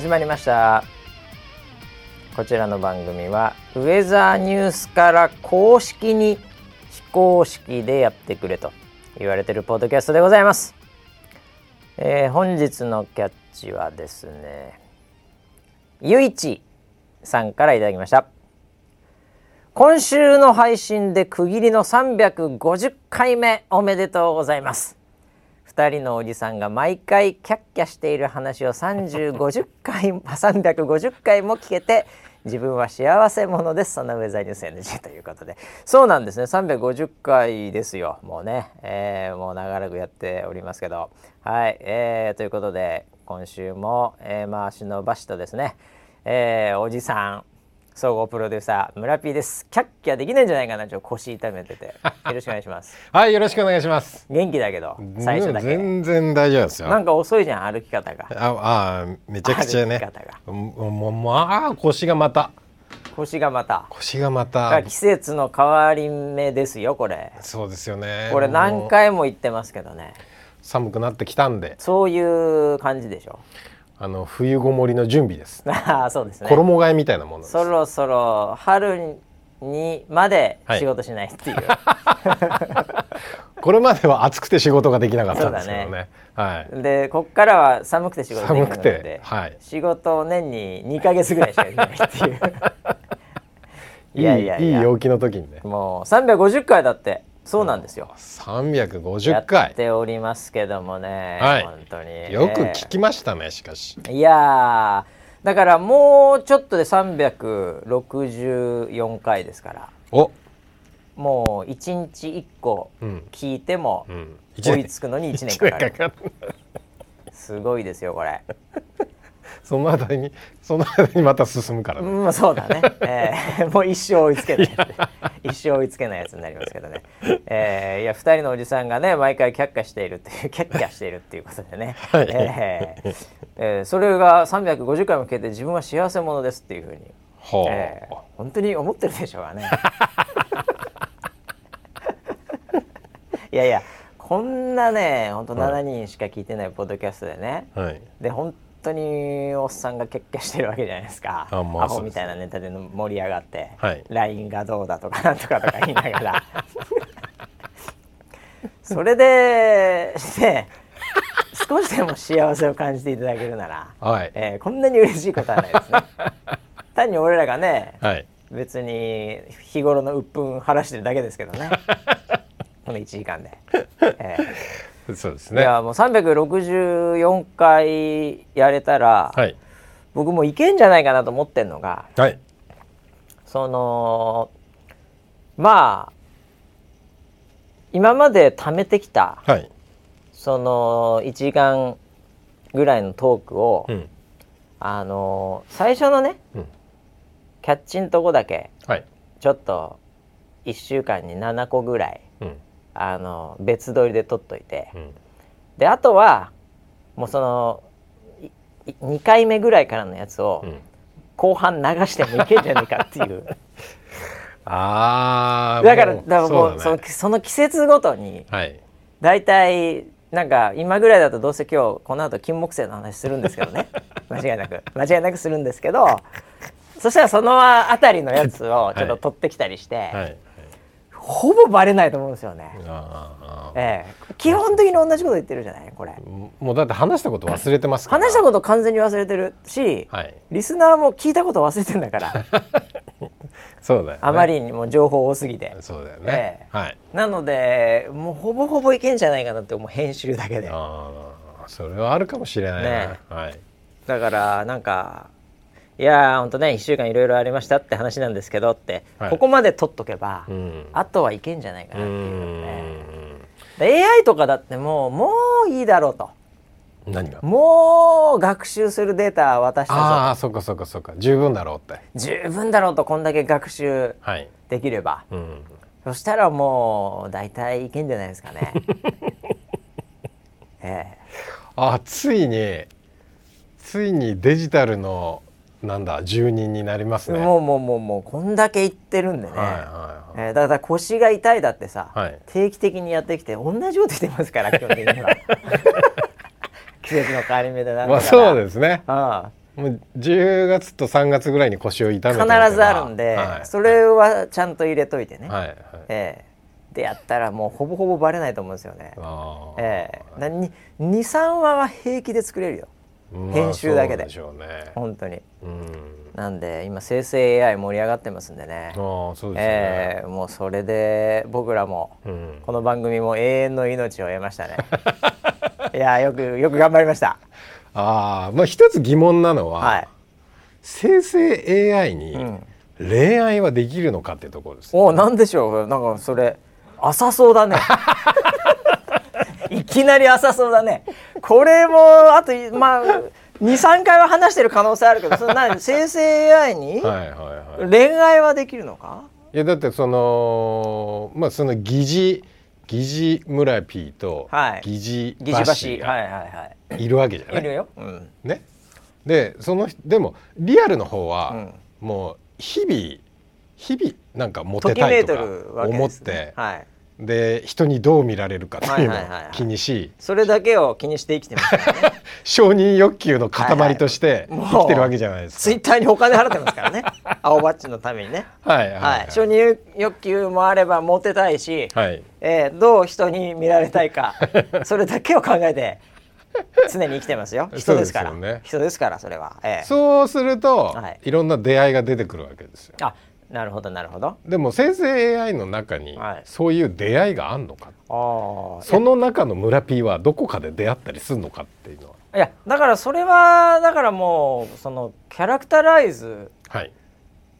始まりました。こちらの番組はウェザーニュースから公式に非公式でやってくれと言われてるポッドキャストでございます、えー本日のキャッチはですねゆいちさんからいただきました。今週の配信で区切りの350回目おめでとうございます。2人のおじさんが毎回キャッキャしている話を3050回350回も聞けて自分は幸せ者です。そんなウェザーニュース NG ということで。そうなんですね。350回ですよ。もうね、えーもう長らくやっておりますけど。はい、えーということで今週も、えー、回しのバシとですね、えーおじさん。総合プロデューサー村 P です。キャッキャできないんじゃないかなちょっと腰痛めてて。よろしくお願いします。はい、よろしくお願いします。元気だけど最初だけ全然大丈夫ですよ。なんか遅いじゃん歩き方が。あ、あ、めちゃくちゃね。歩き方が。ももまあ腰がまた。腰がまた。腰がまだた季節の変わり目ですよこれ。そうですよね。これ何回も言ってますけどね。寒くなってきたんで、そういう感じでしょあの冬ごもりの準備です。ああそうですね衣替えみたいなもの。そろそろ春にまで仕事しないっていう、これまでは暑くて仕事ができなかったんですけどそうだね。はい。でこっからは寒くて仕事できるの寒くでてはい仕事を年に2か月ぐらいしかできないっていう いやいやいやいい陽気の時にね。もう350回だってそうなんですよ。三百五十やっ回。ておりますけどもね、はい。本当に。よく聞きましたね。しかし。いやーだからもうちょっとで364回ですから。お、もう1日1個うん。聞いてもうん。追いつくのに1年かかる。すごいですよこれその間にその間にまた進むからね。うんそうだね、えー もう一生追いつけない一生追いつけないやつになりますけどね、えーいや2人のおじさんがね毎回却下しているっていう却下しているっていうことでね、はい。えーえーそれが350回も聞いて自分は幸せ者ですっていうふうにはあ。ええ本当に思ってるでしょうがね。いやいやこんなね本当7人しか聞いてないポッドキャストでね、はい。で本当におっさんが結果してるわけじゃないですか。あまあアホみたいなネタで盛り上がって、はい。LINE がどうだとかなんとかとか言いながら。それでね少しでも幸せを感じていただけるなら、はい。えーこんなに嬉しいことはないですね。単に俺らがねはい。別に日頃の鬱憤晴らしてるだけですけどね。この1時間で、えー。いそうですね。やもう364回やれたら、はい。僕もいけんじゃないかなと思ってんのがはい。そのまあ今まで貯めてきたはい。その1時間ぐらいのトークを、うん。あの最初のねうん。キャッチんとこだけはい。ちょっと1週間に7個ぐらいうん。あの別撮りで撮っといてうん。であとはもうその2回目ぐらいからのやつをうん。後半流してもいけんじゃねえかっていう ああ。だからだからもうそのその季節ごとにはい。大体なんか今ぐらいだとどうせ今日この後金木犀の話するんですけどね 間違いなく間違いなくするんですけどそしたらそのあたりのやつをちょっと取ってきたりして、はい。ほぼバレないと思うんですよね。ええ、基本的に同じこと言ってるじゃないこれー。もうだって話したこと忘れてますから。話したこと完全に忘れてるし、はい。リスナーも聞いたこと忘れてんだからそうだよね。あま。りにも情報多すぎてそうだよえね。はい。なのでもうほぼほぼいけんじゃないかなって思う編集だけでああ、それはあるかもしれないな。ねはい。だからなんかいやーほんとね1週間いろいろありましたって話なんですけどって、はいここまで取っとけば、うん。あとはいけんじゃないかうなっていうの。で AI とかだってもうもういいだろうと何が？もう学習するデータ渡したぞああ、そっかそっかそっか。十分だろうって。十分だろうとこんだけ学習はい。できればうん。そしたらもう大体いけんじゃないですかね ええあ、ついに。ついにデジタルの。なんだ、住人になりますね。もうもうもうもうこんだけ言ってるんでね、はいはいはい。えーだから腰が痛いだってさ、はい。定期的にやってきて同じこと言ってますから 基本的には。季節の変わり目でなんだからまあ、そうですね。ああ。もう10月と3月ぐらいに腰を痛め必ておけばずあるんで、はい。それはちゃんと入れといてね、はいはい。ええ。でやったらもうほぼほぼバレないと思うんですよね。ええ。なに23話は平気で作れるよ。まあ編集だけで。本当に。うん。なんで今生成 AI 盛り上がってますんでね。ああそうですよね、ええもうそれで僕らもうん。この番組も永遠の命を得ましたね。いやよくよく頑張りました。ああまあ一つ疑問なのは、はい。生成 AI にん。恋愛はできるのかってところです、おおなんでしょう。なんかそれ浅そうだね いきなり浅そうだね。これもあとまあ23回は話してる可能性あるけどそれ何生成 AI に はいはいはい。恋愛はできるのか？いやだってそのまあその疑似疑似村 P とはい。疑似疑似バシ橋はいがはいいるわけじゃない？はいいるよ、うん、ね、でそのでもリアルの方は、うん。もう日々日々なんかモテたいとか思って、、はいで人にどう見られるかっていうのを気にしそれだけを気にして生きてますからね。承認欲求の塊として生きてるわけじゃないですか。ツイッターにお金払ってますからね。青バッジのためにね。はいはいははい。い、承認欲求もあればモテたいし、はい。えーどう人に見られたいか それだけを考えて常に生きてますよ。人ですから。ね人ですからそれは、えーそうすると、はい。い、ろんな出会いが出てくるわけですよ。あなるほどなるほど。でも生成 AI の中にはい。そういう出会いがあんのか、あーその中の村 P はどこかで出会ったりするのかっていうのは。いやだからそれはだからもうそのキャラクタライズはい、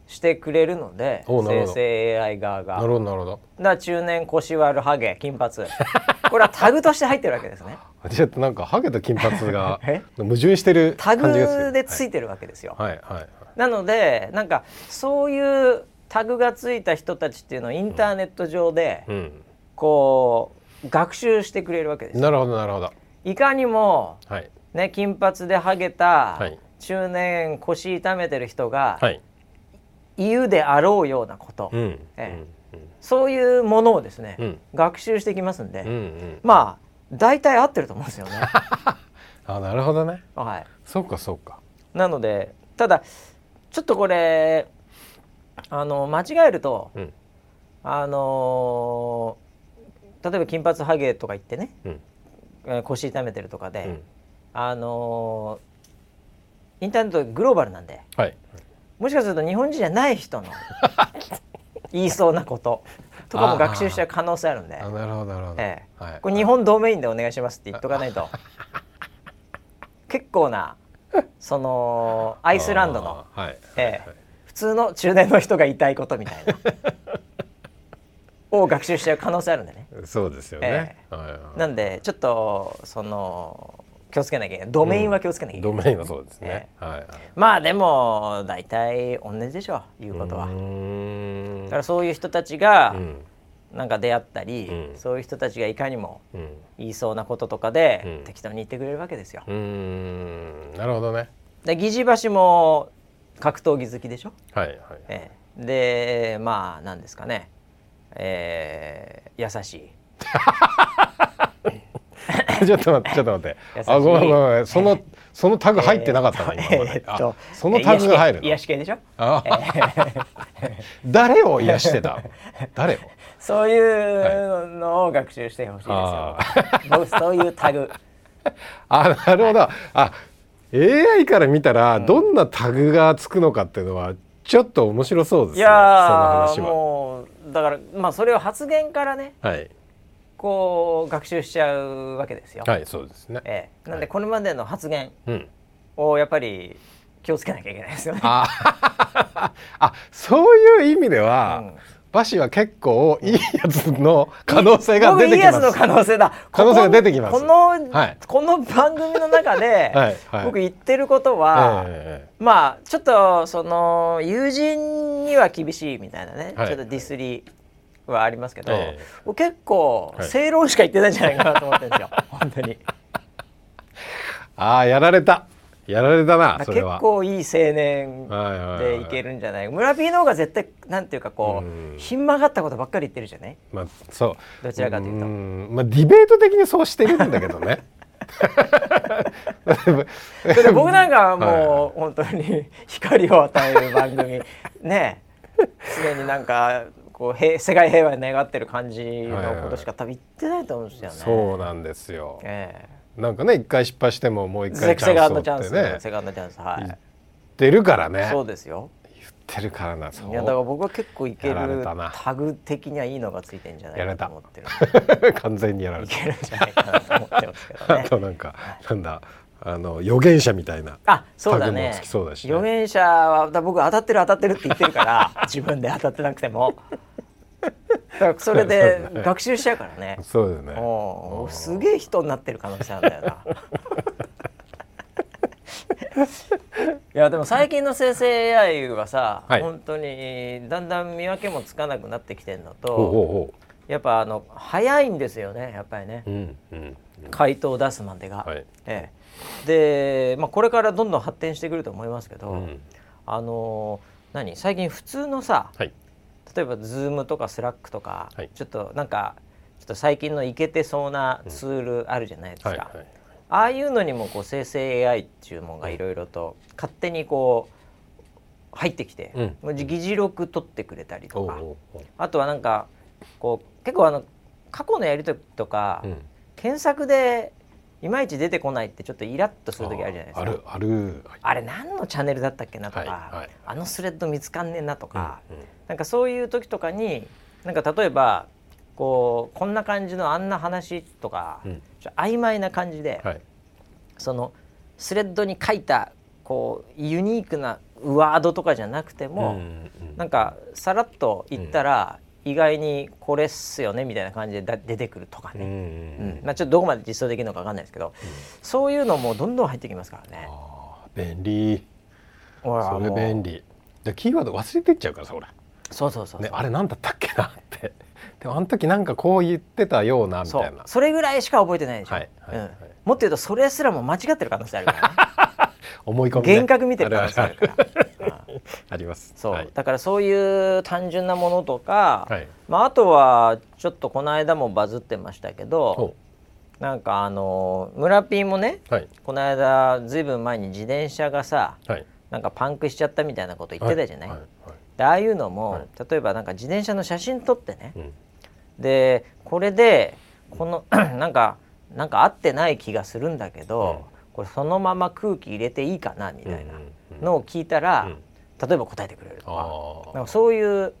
してくれるのでおなるほど。生成 AI 側が。なるほどなるほど。だ中年腰割るハゲ金髪。これはタグとして入ってるわけですね。ちょっとなんかハゲと金髪が え？矛盾してるタ感じがする。グでついてるわけですよ、はいはいはいなのでなんかそういうタグがついた人たちっていうのをインターネット上でうん、こう学習してくれるわけですよ。なるほどなるほど。いかにもはい。ね金髪でハゲたはい。中年腰痛めてる人がはい。言うであろうようなこと、うんえそういうものをですね、うん。学習してきますんで、うんうん。うんまあ大体合ってると思うんですよね。あなるほどね。はい、そうかそうか。なのでただちょっとこれあの間違えるとうん。あのー例えば金髪ハゲとか言ってね、うん。えー腰痛めてるとかで、うん。あのーインターネットグローバルなんではい。もしかすると日本人じゃない人の 言いそうなこととかも学習しちゃう可能性あるんで。あ、なるほどなるほど、ええ。はい。これ日本ドメインでお願いしますって言っとかないと。結構なそのアイスランドの、はい。ええ。普通の中年の人が言いたいことみたいな。を学習しちゃう可能性あるんでね。そうですよね、はいはい。なんでちょっとその気をつけなきゃいけない。ドメインは気をつけなきゃいけない、ドメインはそうですね、えはいはい。まあでも大体同じでしょ言うことは。うーん。だからそういう人たちがうんなんか出会ったり、うん。そういう人たちがいかにもうん。言いそうなこととかで、うん。適当に言ってくれるわけですよ。なるほどね。で疑似橋も格闘技好きでしょ、はいはい。ええ。でまあなんですかね、えー優しい。ちょっと待ってちょっと待って。あごめんごめんそのそのタグ入ってなかったな、今まで、そのタグが入るの？癒し系癒し系でしょあ誰を癒してた誰をそういうのを学習してほしいですよ。そういうタグ。あなるほど、あ AI から見たらどんなタグがつくのかっていうのはちょっと面白そうですね。いやーその話は。もうだからまあそれを発言からねはい。こう学習しちゃうわけですよ。はいそうですね、ええ、なんでこれまでの発言うん。をやっぱり気をつけなきゃいけないですよね。あ あそういう意味では、うんバシは結構いいやつの可能性が出てきます。僕いいやつの可能性だ。可能性が出てきます。この、はい。この番組の中で、僕言ってることは、えまあちょっとその友人には厳しいみたいなね、はい。ちょっとディスりはありますけど、ええ。僕結構はい。正論しか言ってないんじゃないかなと思ってるんですよ、本当に。ああやられたやられたなそれ結は構いい青年でいけるんじゃない？村 P の方が絶対なんていうかこうひん曲がったことばっかり言ってるじゃない？まあそう。どちらかというと。ん。まあディベート的にそうしてるんだけどね。僕なんかはもう本当に 光を与える番組。ね。常になんかこう平世界平和に願ってる感じのことしか多分言ってないと思うんですよね。そうなんですよ。ええなんかね一回失敗してももう一回チセカンャンスをドチャンス、ってねセカンドチャンスは言っい。てるからね。そうですよ。言ってるからな。そういやだから僕は結構いけるタグ的にはいいのがついてんじゃないかと思ってる。完全にやられいた。けるんじゃないかなと思ってますけどあね。となんかなんだあの預言者みたいな。あそうだタグもねつきそうだしね預言者は僕当たってる当たってるって言ってるから自分で当たってなくてもだか らそれで学習しちゃうからねそうですね。おーすげえ人になってる可能性あるんだよな いやでも最近の生成 AI はさ、はい本当にだんだん見分けもつかなくなってきてるのとほうやっぱあの早いんですよねやっぱりねう。うんうん。回答を出すまでが。はい。ええ、で、まあ、これからどんどん発展してくると思いますけど、うんあの何？最近普通のさはい。例えば Zoom とか Slack とか、はい。ちょっとなんかちょっと最近のイケてそうなツールあるじゃないですか、はいはい。ああいうのにもこう生成 AI っていうものがいろいろと勝手にこう入ってきて、うん。議事録取ってくれたりとか、あとはなんかこう結構あの過去のやり取りとか、うん。検索でいまいち出てこないってちょっとイラッとする時あるじゃないですか。あるある。あれ何のチャンネルだったっけなとか、はいはい。あのスレッド見つかんねえなとか、うんうん。なんかそういう時とかになんか例えばこうこんな感じのあんな話とか、うん。ちょ曖昧な感じで、はい。そのスレッドに書いたこうユニークなワードとかじゃなくても、うんうん。なんかさらっと言ったら、意外にこれっすよねみたいな感じでだ出てくるとかね、うんんまあ、ちょっとどこまで実装できるのかわかんないですけど、そういうのもどんどん入ってきますからね。便利。それ便利。でキーワード忘れてっちゃうからさ俺。そうそうそうそうねあれなんだったっけなって。でもあの時なんかこう言ってたようなみそたいうな。それぐらいしか覚えてないでしょ、はいはいはいうん、もっと言うとそれすらも間違ってる可能性あるからね 思い込み、ね。幻覚見てる可能性あるからうんあります。そう、はい。だからそういう単純なものとか、はい。まあ、あとはちょっとこの間もバズってましたけどほなんかあの村ピーもねうはい。この間ずいぶん前に自転車がさはい。なんかパンクしちゃったみたいなこと言ってたじゃない、はい。はい。でああいうのも、はい。例えばなんか自転車の写真撮ってね、うん。でこれでこの なんかなんか合ってない気がするんだけど、これそのまま空気入れていいかなみたいなうんうんうん。のを聞いたら、うん例えば答えてくれるとか。あなんかそういう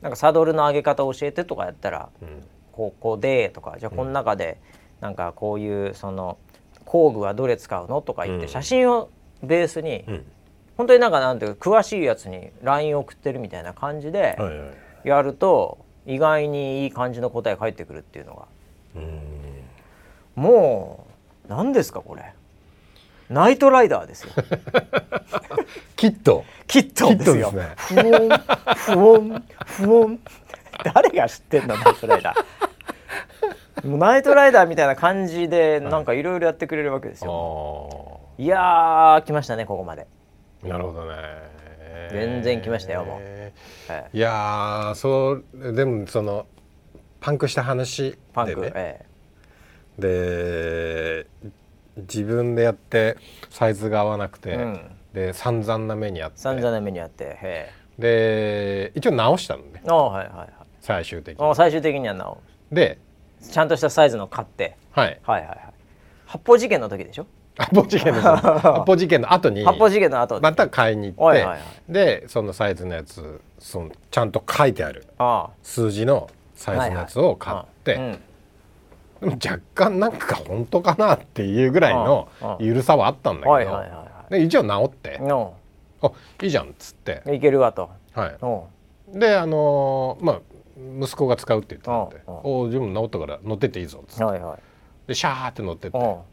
なんかサドルの上げ方を教えてとかやったらーうん。ここでとかじゃあこの中でなんかこういうその工具はどれ使うのとか言ってうん。写真をベースにうん。本当になんかなんていうか詳しいやつに LINE 送ってるみたいな感じでやると意外にいい感じの答え返ってくるっていうのが。うん。もう何ですかこれナイトライダーですよ。キットですよ。キットですね。ふおんふおんふおん。誰が知ってんのナイトライダー。もうナイトライダーみたいな感じでなんかいろいろやってくれるわけですよ、あい、やー来ましたねここまで、あなるほどね。全然来ましたよもう。ええいやーそうでもそのパンクした話パンク、でねえ。で自分でやってサイズが合わなくて、うん。で散々な目にあって。え散々な目にあってへで一応直したのね。えああはいはいはい。最終的に。最終的にはなおでちゃんとしたサイズの買ってはい。はいはいはい。発砲事件の時でしょ？発砲事件です 発砲事件の後に発砲事件の後でまた買いに行って、はいはいはい。でそのサイズのやつそのちゃんと書いてある。あ数字のサイズのやつを買って、はいはいでも若干なんか本当かなっていうぐらいのああゆるさはあったんだけど、一応直って。いの「あいいじゃん」っつって、いけるわと。はおい、であのーまあ息子が使うって言ってたんで「ああおお自分直ったから乗ってっていいぞ」っつって。はいはい。でシャーって乗ってってお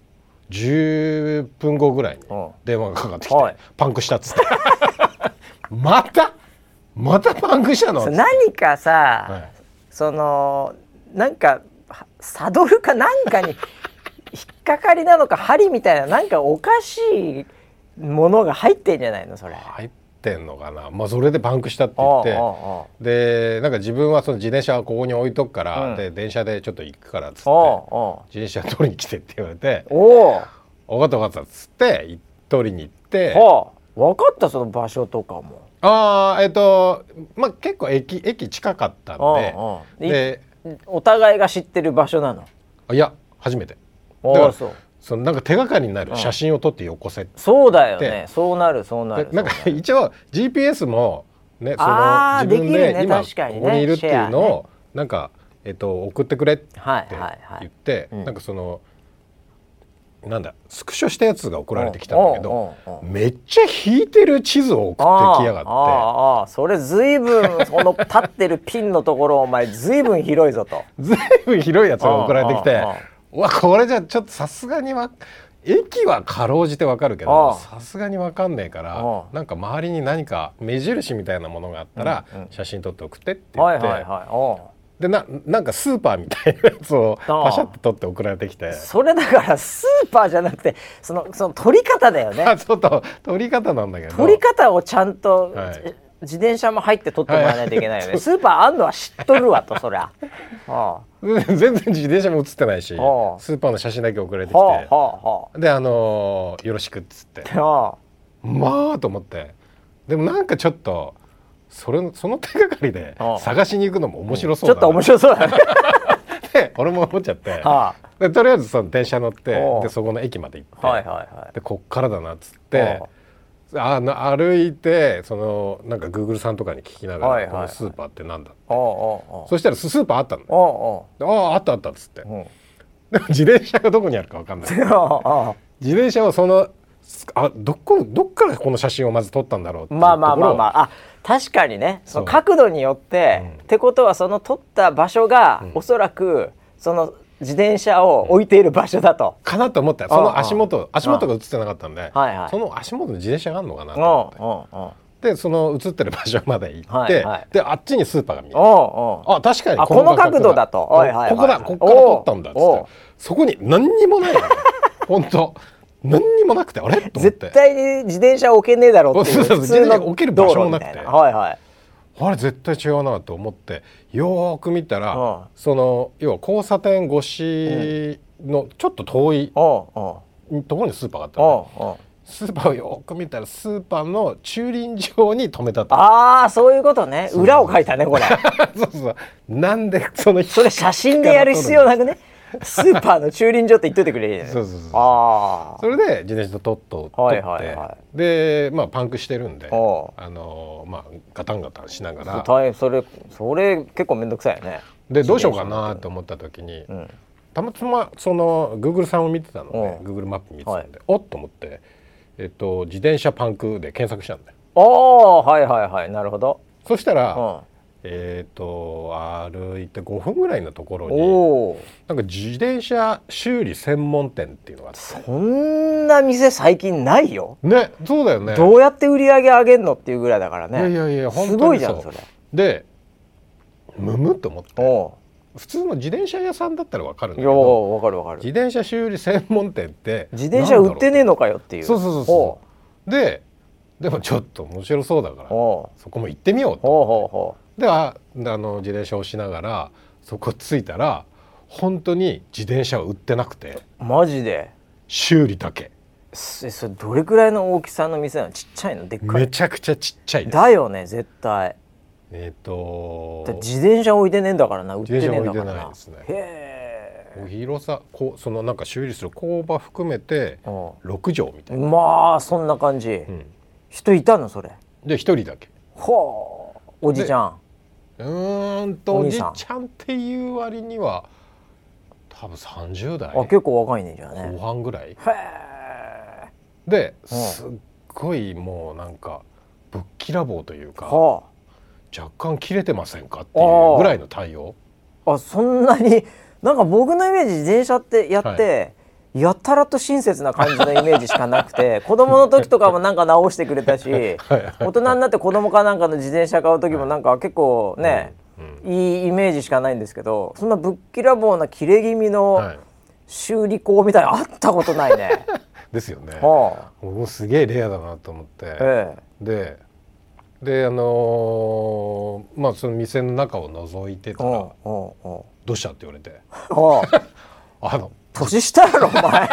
10分後ぐらいにう。ん電話がかかってきてはい。パンクしたっつって。また？またパンクしたの？何かさ、はい。そのなんかはサドルかなんかに引っかかりなのか針みたいななんかおかしいものが入ってんじゃないのそれ。入っってんのかな。まあそれでパンクしたって言って。でなんか自分はその自転車はここに置いとくから、うん。で電車でちょっと行くからっつって自転車取りに来てって言われておお「分かった分かった」っつってい取りに行ってはあ分かったその場所とかも。ああえっ、とまあ結構駅駅近かったんででお互いが知ってる場所なの？いや初めて。だからそう。そのなんか手がかりになる写真を撮ってよこせって。そうだよね。でそうなるそうなるでなんか一応 GPS もねその自分で今ここにいるっていうのシェアね。をなんかえっと送ってくれってはい言はいはい。ってうん。なんかそのなんだスクショしたやつが送られてきたんだけどめっちゃ引いてる地図を送ってきやがって。ああそれずいぶんその立ってるピンのところお前ずいぶん広いぞと。ずいぶん広いやつが送られてきてわこれじゃちょっとさすがにわ駅はかろうじてわかるけあどあさすがにわかんねえからなんか周りに何か目印みたいなものがあったら写真撮って送ってって言ってはいはいはい。おうでななんかスーパーみたいなやつをああ。パシャって撮って送られてきて。それだからスーパーじゃなくてそのその取り方だよね。あちょっと撮り方なんだけど。取り方をちゃんと、はい。自転車も入って取ってもらわないといけないよね、はい。スーパーあんのは知っとるわとそりゃ。は全然自転車も写ってないしスーーパーの写真だけ送られてきあはあてはであのーよろしくっつって。あはあ。まあと思って。でもなんかちょっとそれその手がかりでああ。探しに行くのも面白そうだな。ちょっと面白そうだね。って俺も思っちゃって。はでとりあえずその電車乗ってでそこの駅まで行って、あはいはいはい。でこっからだなっつってあの歩いてそのなんか Google さんとかに聞きながら、はいはいはい。このスーパーってなんだおうおうおう。そしたらススーパーあったのおうおあああったあったっつって。ううん。でも自転車がどこにあるか分かんない。ああ自転車はそのあどこどっからこの写真をまず撮ったんだろうっていうまあまあまあまああ。あ確かにねその角度によって、うん。ってことはその撮った場所が、うん。おそらくその自転車を置いている場所だと。かなと思ったその足元足元が映ってなかったんで、はいはい。その足元に自転車があるのかなとうん思ってでその映ってる場所まで行って、はいはい。であっちにスーパーが見える。おうおうあ確かにあこの角度だ。と。こはいはいはい。ここだここから撮ったんだっつって。そこに何にもないの 本当何にもなくてあれ？と思って。絶対に自転車置けねえだろうっていう普通の置ける場所もなくて。はいはい。あれ絶対違うなと思ってよーく見たら、うん。その要は交差点越しのちょっと遠いおうおうところにスーパーがあったのね。スーパーをよーく見たらスーパーの駐輪場に止めたと。ああそういうことね。裏を書いたねこれ。そうそう。なんでそのそれ写真でやる必要なくね？スーパーの駐輪場って言っといてくれるじゃないそうそうそう。ああそれで自転車とっと取って、はいはいはでまあパンクしてるんであのーまあガタンガタンしながら。大変それそれ結構めんどくさいよね。でどうしようかなと思った時に、うん。たまたまその Google さんを見てたので、う。ん Google マップ見てたんで、おっと思って、えっと、自転車パンクで検索したんだよ。おーはいはいはい。なるほど、そしたら、うん、えっと歩いて5分ぐらいのところになんか自転車修理専門店っていうのがあって。そんな店最近ないよ、ねそうだよね。どうやって売り上げ上げんのっていうぐらいだからね。いやいやいやすごいじゃんそれ。でむむっと思って。お普通の自転車屋さんだったらわかるんだけどわかるわかる。自転車修理専門店って自転車売ってねえのかよっていう。そうそうそうそう。ででもちょっと面白そうだからそこも行ってみようとでああの自転車をしながらそこ着いたら本当に自転車は売ってなくてうマジで？修理だけ。そそれどれくらいの大きさの店なの？ちっちゃいの？でっかめいちゃくちゃちっちゃいです。だよね絶対。えっ、とだって自転車置いてねえんだからな売ってねえんだからな。ね。へえ。広さこうそのなんか修理する工場含めてう6畳みたいな、んまあそんな感じ、うん。人いたのそれ？で一人だけ。ほうおじちゃんうーんとおじちゃんっていう割には多分30代。あ結構若いねじゃあね。後半ぐらい。へえですっごいもうなんかぶっきらぼうというかは若干切れてませんかっていうぐらいの対応。あ。あそんなになんか僕のイメージ自転車ってやって、やたらと親切な感じのイメージしかなくて 子供の時とかもなんか直してくれたしはい大人になって子供かなんかの自転車買う時もなんか結構ね、いいイメージしかないんですけどそんなぶっきらぼうな切れ気味はのい。修理工みたいなのあったことないね。ですよね。はあ。僕もすげえレアだなと思って、えでであのーまあその店の中を覗いてたらおうおうおう「どうした?」って言われて。おう「あの年下やろお前。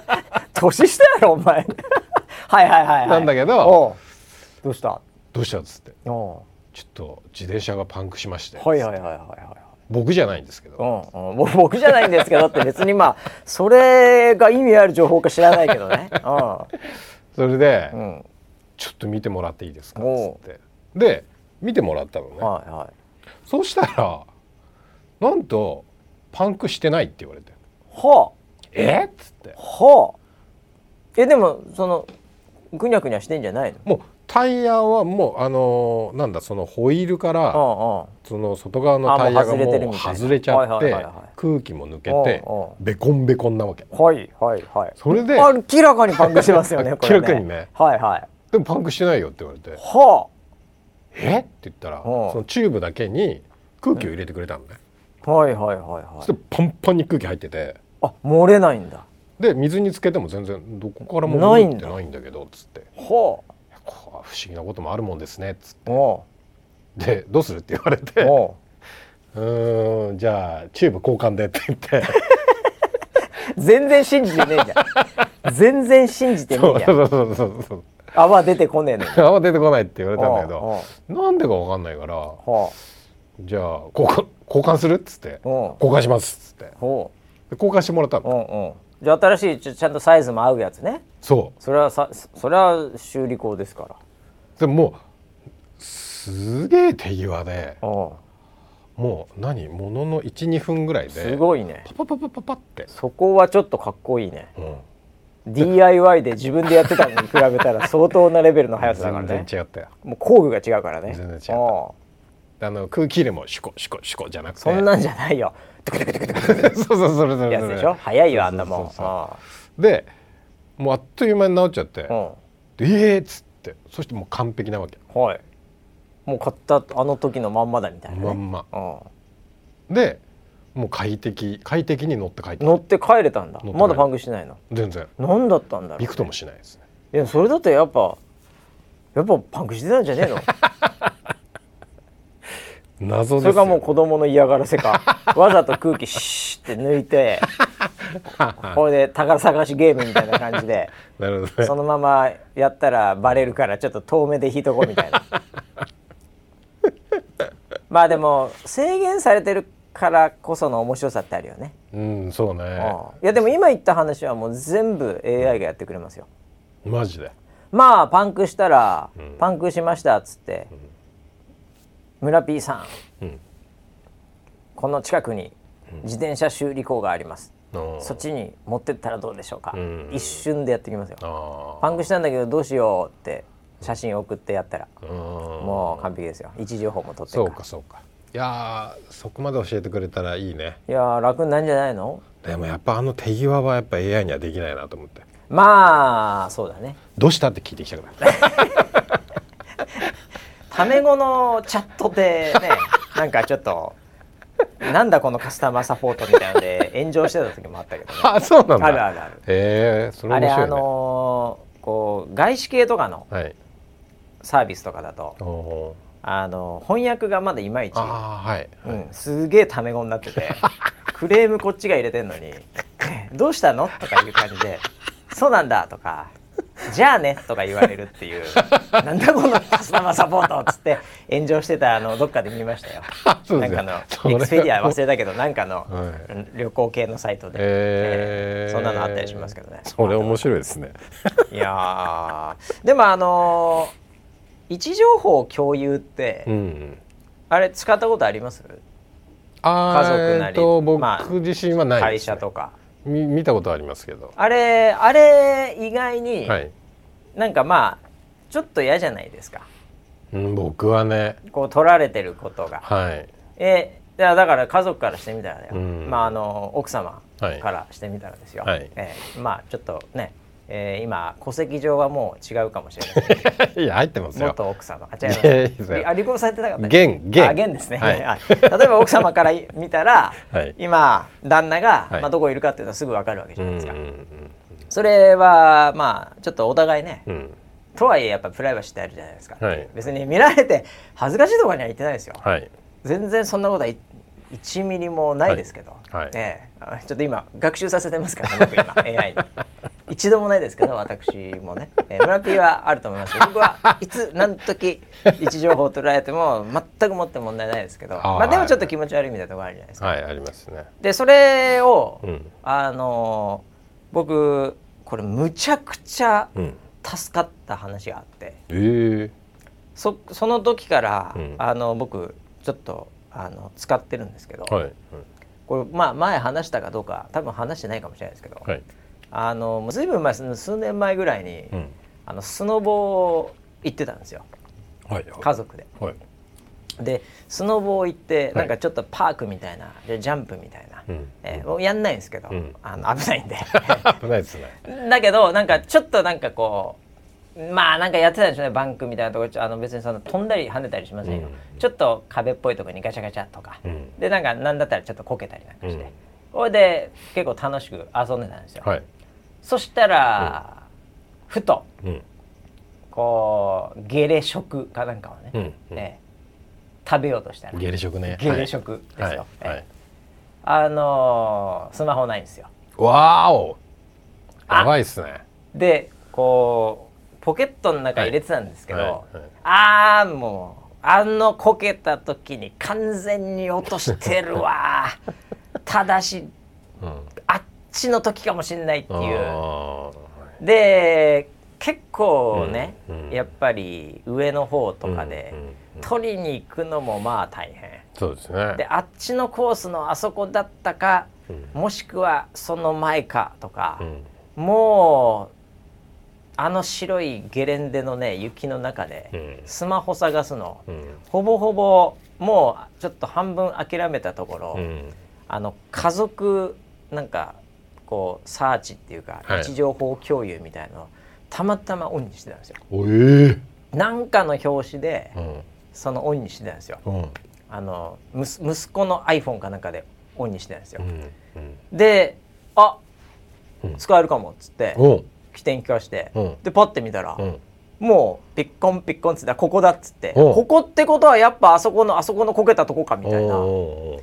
年下やろお前。はいはいはい、はい、なんだけどどうした？どうした?」っつって。お「ちょっと自転車がパンクしまして」うはいはいはいはいはい。僕じゃないんですけど。うんうん、僕僕じゃないんですけどって別にまあそれが意味ある情報か知らないけどね。それで、うん。うん、ちょっと見てもらっていいですか?」っおつって。で見てもらったのね、はいはい。そうしたらなんとパンクしてないって言われては「え？っ?」つってあはあ。えでもそのぐにゃぐにゃしてんじゃないの？もうタイヤはもうあのーなんだそのホイールからうんうん。その外側のタイヤがあもう外れてるもうみたいな外れちゃってはいはいはいはい空気も抜けてうんうんベコンベコンなわけはいはいはい。それで明らかにパンクしてますよね これね。明らかにねはいはい。でもパンクしてないよって言われては「え？っ?」て言ったらうんそのチューブだけに空気を入れてくれたのねあ。はいはいはいはいそし。てパンパンに空気入っててあ漏れないんだ。で水につけても全然どこからもないんだ。漏れてないんだけどっつって。はこう不思議なこともあるもんですねっつって。でどうするって言われうておう。ーんじゃあチューブ交換でって言って。う全然信じてねえじゃん。全然信じてねそうえじゃん。そうそうそうそう泡出てこねえのに。泡出てこないって言われたんだけどなんでかわかんないからはじゃあ交換交換するっつって。交換しますっつって交換してもらったう。うのんうん。じゃあ新しいちょちゃんとサイズも合うやつね。そそれはさそれは修理工ですから。うでももうすげえ手際でうん。もう何？ものの12分ぐらいですごいね。パパパパパパって、そこはちょっとかっこいいね。うん、DIY で自分でやってたのに比べたら相当なレベルの速さだからね。全然違ったよもう工具が違うからね。全然違ったうんあの空気入れもシュコシュコシュコじゃなくてそんなんじゃないよ。そうそうそれそれやつでしょ？早いよあんなもん。でもうあっという間に治っちゃってうんえーっつってそしてもう完璧なわけはい。もう買ったあの時のまんまだみたいなね。まんまうでもう快適快適に乗って帰ってん。乗って帰れたんだ。まだパンクしてないの？全然何だったんだろう、びくともしないですねいやそれだってやっぱやっぱパンクしてたんじゃねえの？謎ですよ。それかもう子供の嫌がらせか。わざと空気シュッて抜いてこれで宝探しゲームみたいな感じでなるほどね。そのままやったらバレるからちょっと遠目で引いとこうみたいな。まあでも制限されてるからこその面白さってあるよね、うんそうね。うん。いやでも今言った話はもう全部 AI がやってくれますよ。マジで？まあパンクしたら、うん。パンクしましたっつって、村 P さん。うん。この近くに自転車修理工があります、うんそっちに持ってったらどうでしょうか、うん。一瞬でやってきますよ。あパンクしたんだけどどうしようって写真送ってやったら、あもう完璧ですよ。位置情報も取ってそうるかかそうか。いやーそこまで教えてくれたらいいね。らいやー楽になんじゃないの？でもやっぱあの手際はやっぱ AI にはできないなと思って。まあそうだね。どうしたって聞いてきたからタメ語のチャットでね なんかちょっとなんだこのカスタマーサポートみたいなので炎上してた時もあったけどね。あそうなんだ。あるあるある。へえそれ面白いね。あれあのーこう外資系とかのはい。サービスとかだとおおあの翻訳がまだいまいち、はい、うん、すげえタメ語になってて クレームこっちが入れてんのに「どうしたの?」とかいう感じで「そうなんだ」とか「じゃあね」とか言われるっていう「なんだこのカスタマーサポート」っつって炎上してたあのどっかで見ましたよ。なんかのエクスペディア忘れたけどなんかの、旅行系のサイトで、へー。そんなのあったりしますけどね。それ面白いですね。いやー。でもあのー位置情報共有って、うんあれ使ったことあります？あ家族なりえーと僕まあ自身はない会です、ね。社とかみ見たことありますけど。あれあれ意外に、はい、なんかまあちょっと嫌じゃないですか。うん、僕はね。こう取られてることが。はい。えいやだから家族からしてみたらだよ、うん。まああの奥様はいからしてみたらですよ、はい。えーまあちょっとね、えー今戸籍上はもう違うかもしれない。いや入ってますよ。元奥様。あ違いますいやいやいや。りあ離婚されてなかった。現現あ現ですね、はい。はい。例えば奥様から見たら、はい。今旦那が、はい。まあ、どこいるかっていうのはすぐ分かるわけじゃないですか、うんそれはまあちょっとお互いねうん。うんとはいえやっぱプライバシーってあるじゃないですか、はい。別に見られて恥ずかしいとかには言ってないですよ、はい。全然そんなことは1ミリもないですけど、はい。はい。えちょっと今学習させてますから、ね、僕今 AI に。一度もないですけど私もね、えー、村 P はあると思います。僕はいつ何時位置情報を捉えても全くもって問題ないですけど。まあでもちょっと気持ち悪いみたいなところあるじゃないですか。はいありますね。でそれを、うん。あのー僕これむちゃくちゃうん。助かった話があって。ええ。そその時から、うん。あの僕ちょっとあの使ってるんですけど、はいこれまあ前話したかどうか多分話してないかもしれないですけど、はい。あのもうずいぶん前数数年前ぐらいに、うん。あのスノボ行ってたんですよ。はい家族で。はい。でスノボ行ってい。なんかちょっとパークみたいな、でジャンプみたいな、うん。えーやんないんですけど、うん。あの危ないんで。危ないですね。だけどなんかちょっとなんかこうまあなんかやってたんでしょうねバンクみたいなところあの別にその飛んだり跳ねたりしませんよ、うん。ちょっと壁っぽいところにガチャガチャとか、うん。でなんかなんだったらちょっとこけたりなんかして、うん。これで結構楽しく遊んでたんですよ、はい。そしたら、ふとうん。こうゲレ食かなんかをね、うん。うん。ええ食べようとしたら。ゲレ食ね。ゲレ食ですよ、はい。はい。ええあのースマホないんですよ。わーお。あやばいっすね。でこうポケットの中入れてたんですけど、はい。はい。ああもうあのこけた時に完全に落としてるわ。ただしうん。あっちの時かもしれないっていう。あで結構ね、うん。うん。やっぱり上の方とかで、うん。うん。うん。取りに行くのもまあ大変。ーそうですね。であっちのコースのあそこだったか、うん。もしくはその前かとかう、ん。もうあの白いゲレンデのね雪の中でうん。スマホ探すの、うん。ほぼほぼもうちょっと半分諦めたところ、うん。あの家族なんかこうサーチっていうか、はい。位置情報共有みたいなのをたまたまオンにしてたんですよ。おええなんかの表紙でうん。そのオンにしてたんですよ。うん。あの息子の iPhone かなんかでオンにしてたんですよ。うん。であうん。使えるかもっつってうん起点聞かして、うん。でパッて見たら、うん。もうピッコンピッコンっつってここだっつってうん。ここってことはやっぱあそこのあそこのこけたとこかみたいな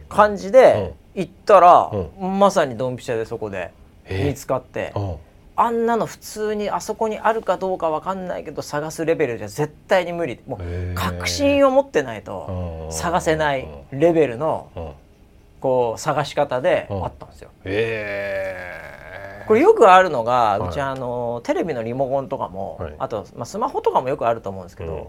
感じで行ったら、うまさにドンピシャでそこでえ見つかって、うん。あんなの普通にあそこにあるかどうかわかんないけど探すレベルじゃ絶対に無理。もう確信を持ってないとうん。探せないレベルのうん。こう探し方でうん。あったんですよ。ええこれよくあるのが、はい。うちあのテレビのリモコンとかも、はい。あと、まあ、スマホとかもよくあると思うんですけど、うん。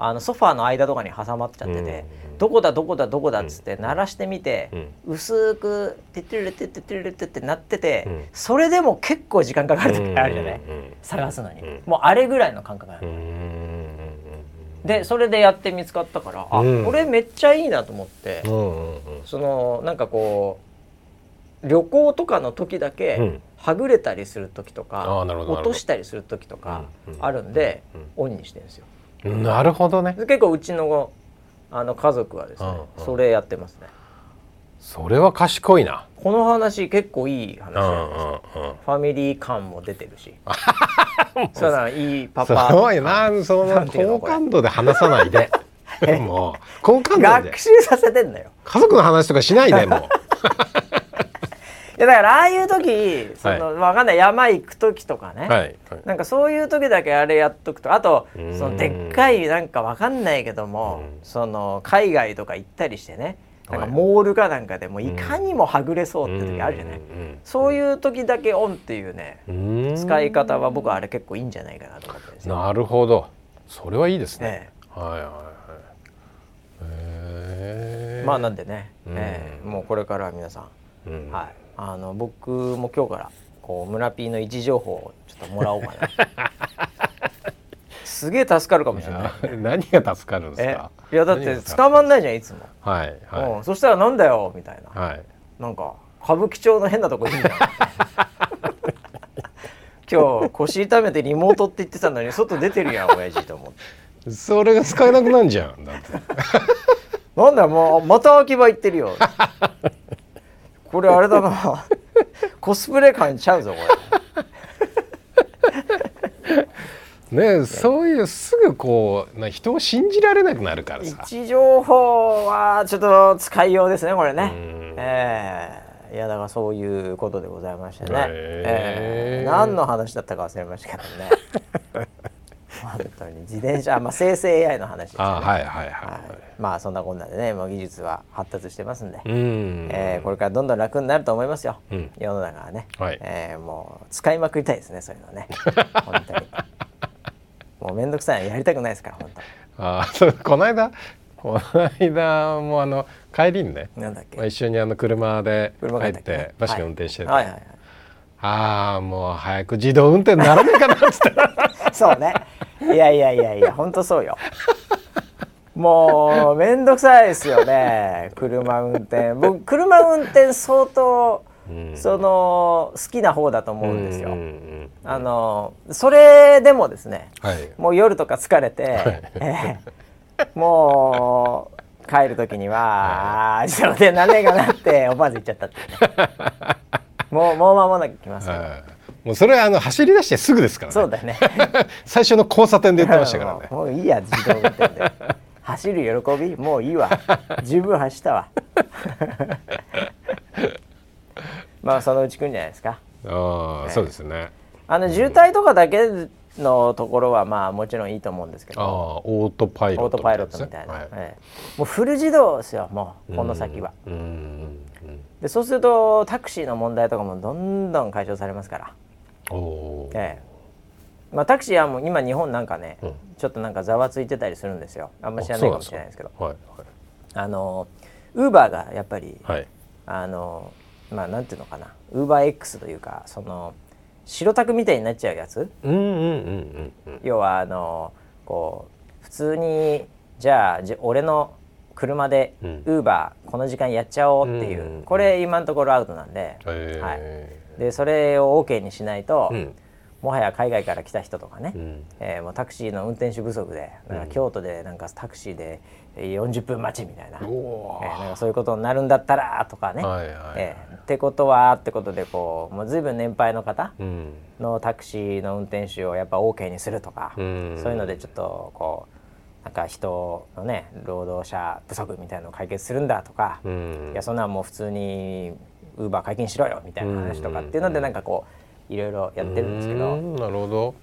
あのソファーの間とかに挟まっちゃってて、うん。どこだどこだどこだっつって鳴らしてみて、うん。薄く「てってれてってってれて」ってなってて、うんそれでも結構時間かかる時あるじゃない、探すのに、うんもうあれぐらいの感覚でそれでやって見つかったから、あうんこれめっちゃいいなと思って、そのなんかこう旅行とかの時だけ、うんはぐれたりする時とか落としたりする時とかあるんで、うオンにしてるんですよ。なるほどねで結構うちのあの家族はですね、うんうんそれやってますね。それは賢いなこの話結構いい話うんなんですよ。うんうんファミリー感も出てるし。そうだいいパパ。すごいなその好感度で話さないで もう好感度で学習させてんだよ。家族の話とかしないでもう いやだからああいう時その、わかんない山行く時とかね、はいはい。なんかそういう時だけあれやっとくとあとうん。そのでっかいなんかわかんないけどもうん。その海外とか行ったりしてね。なんかはいモールかなんかでもいかにもはぐれそうって時あるじゃない、そういう時だけオンっていうねうん。使い方は僕はあれ結構いいんじゃないかなと思ってるんですよ。なるほど。それはいいですね。ねはいはいはい。まあなんでね、うん。ええ。もうこれからは皆さん、うん。はい、あの僕も今日からこう村 P の位置情報をちょっともらおうかな。すげえ助かるかもしれない。何が助かるんですえかいやだって捕まんないじゃんいつも、はいうんはそしたらなんだよみたいな、いはい。なんか歌舞伎町の変なとこいいんだよ。今日腰痛めてリモートって言ってたのに外出てるやん親父と思って。それが使えなくなんじゃんだって。なんだよもうまた秋葉行ってるよこれあれだな。コスプレ感ちゃうぞこれ。ねそういうすぐこうな人を信じられなくなるから位さ置情報はちょっと使いようですねこれね。うん。ええ。いやだからそういうことでございましてね、へえ。ええ。何の話だったか忘れましたけどね本当に自転車まあ生成 AI の話ですよね。あはいはいはい、はい。まあそんなこんなでねもう技術は発達してますんで、うん、えーこれからどんどん楽になると思いますよ、うん。世の中はね、はい。えーもう使いまくりたいですねそういうのね。本当に。もう面倒くさいのやりたくないですから本あそうこの間この間もあの帰りにね、当なんだっけ？まあ、一緒にあの車で車帰ってバシが運転してて、はいはいはい。ああもう早く自動運転ならねえかなっつってはいそうねいやいやいやいや本当そうよ。もう面倒くさいですよね車運転。僕車運転相当、うん。その好きな方だと思うんですよ、あのそれでもですねはい。もう夜とか疲れて、ええもう帰る時には、ああ自動でなんねえかなって思わず言っちゃったってね。もうもう間もなく来ますから、はいもうそれはあの走り出してすぐですからね。そうだよね。最初の交差点で言ってましたからね。もういいや自動運転で。走る喜びもういいわ。十分走ったわ。まあそのうち来るんじゃないですか。ああそうですね。あの渋滞とかだけのところはまあもちろんいいと思うんですけああどオートパイロットオートパイロットみたいな、はい。ええ。もうフル自動ですよもうこの先は、でそうするとタクシーの問題とかもどんどん解消されますから、ええ。まあ、タクシーはもう今日本なんかね、うん。ちょっとなんかざわついてたりするんですよ。あんま知らないかもしれないですけど。はいあのウーバーがやっぱりはい。はいあのまあなんていうのかな。ウーバー X というかその白タクみたいになっちゃうやつ。うんうんうん要はあのこう普通にじゃあじ俺の車でウうん。ーバーこの時間やっちゃおうっていう、うんこれ今のところアウトなんで、へはい、えでそれを OK にしないと、うん。もはや海外から来た人とかね、うん。えーもうタクシーの運転手不足でなんか京都でなんかタクシーでえー40分待ちみたいな、えおー。なんかそういうことになるんだったらとかね、はいはいえーってことはってことでこうもう随分年配の方うん。のタクシーの運転手をやっぱ OK にするとか、うん。そういうのでちょっとこうなんか人のね労働者不足みたいなのを解決するんだとか、うん。いやそんなんもう普通にウーバー解禁しろよみたいな話とかっていうのでなんかこういろいろやってるんですけど、うんなるほど。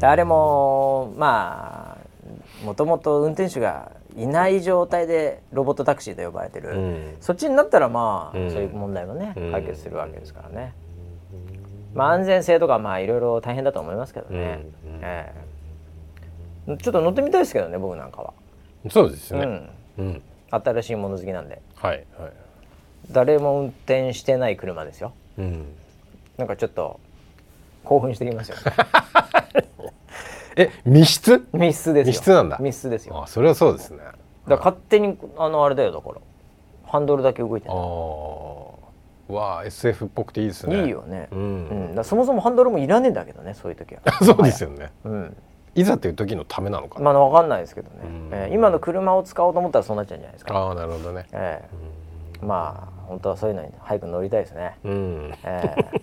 であれもまあもともと運転手がいない状態でロボットタクシーと呼ばれてる、うん。そっちになったらまあ、うん。そういう問題もねうん。解決するわけですからね、まあ安全性とかまあいろいろ大変だと思いますけどね、うん。ええ。ちょっと乗ってみたいですけどね僕なんかは、そうですね。うん、うん。新しいもの好きなんで。はいはい誰も運転してない車ですよ。うん。なんかちょっと興奮してきますよ。ね え密室？密室ですよ。密室なんだ。密室ですよ。あそれはそうですね。だ勝手にあのあれだよだから。ハンドルだけ動いてあるあわあ SF っぽくていいですね。いいよね、ううん。んだからそもそもハンドルもいらねえんだけどねそういう時は。そうですよね。うん。いざという時のためなのかな。まあわかんないですけどね、うん。えー今の車を使おうと思ったらそうなっちゃうんじゃないですか、ああなるほどね。ええまあ本当はそういうのに早く乗りたいですね、うん。ええ。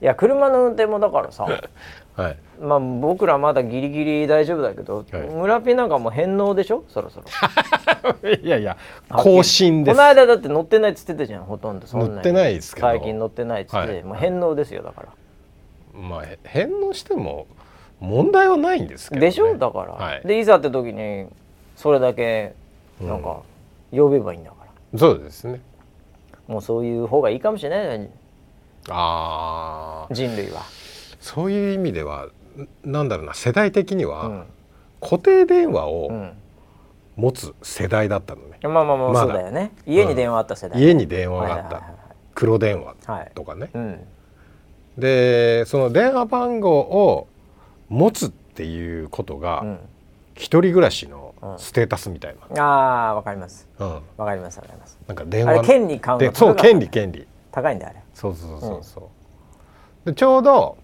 いや車の運転もだからさ はい。まあ僕らまだギリギリ大丈夫だけど、はい。村ピーなんかもう返納でしょ？そろそろ。いやいや更新です。この間だって乗ってないっつってたじゃんほとんど。そんなに。乗ってないですけど。最近乗ってないっつって、はい。もう返納ですよだから。まあへ返納しても問題はないんですけど、ね、でしょ？だから、はい。でいざって時にそれだけなんか呼べばいいんだから、そうですねもうそういう方がいいかもしれないねああ人類は、そういう意味ではんなんだろうな世代的には、うん。固定電話うをん、持つ世代だったのね、まあまあまあまだ。そうだよね。家に電話あった世代、家に電話があった。はいはいはい黒電話はいとかね、うん。でその電話番号を持つっていうことが、うん。一人暮らしのステータスみたいな、ああわかります。うん。わかりますわかります。なんか電話。あれ権利買うのでそう権利権利。高いんだよあれ。そうそうそうそう、でちょうど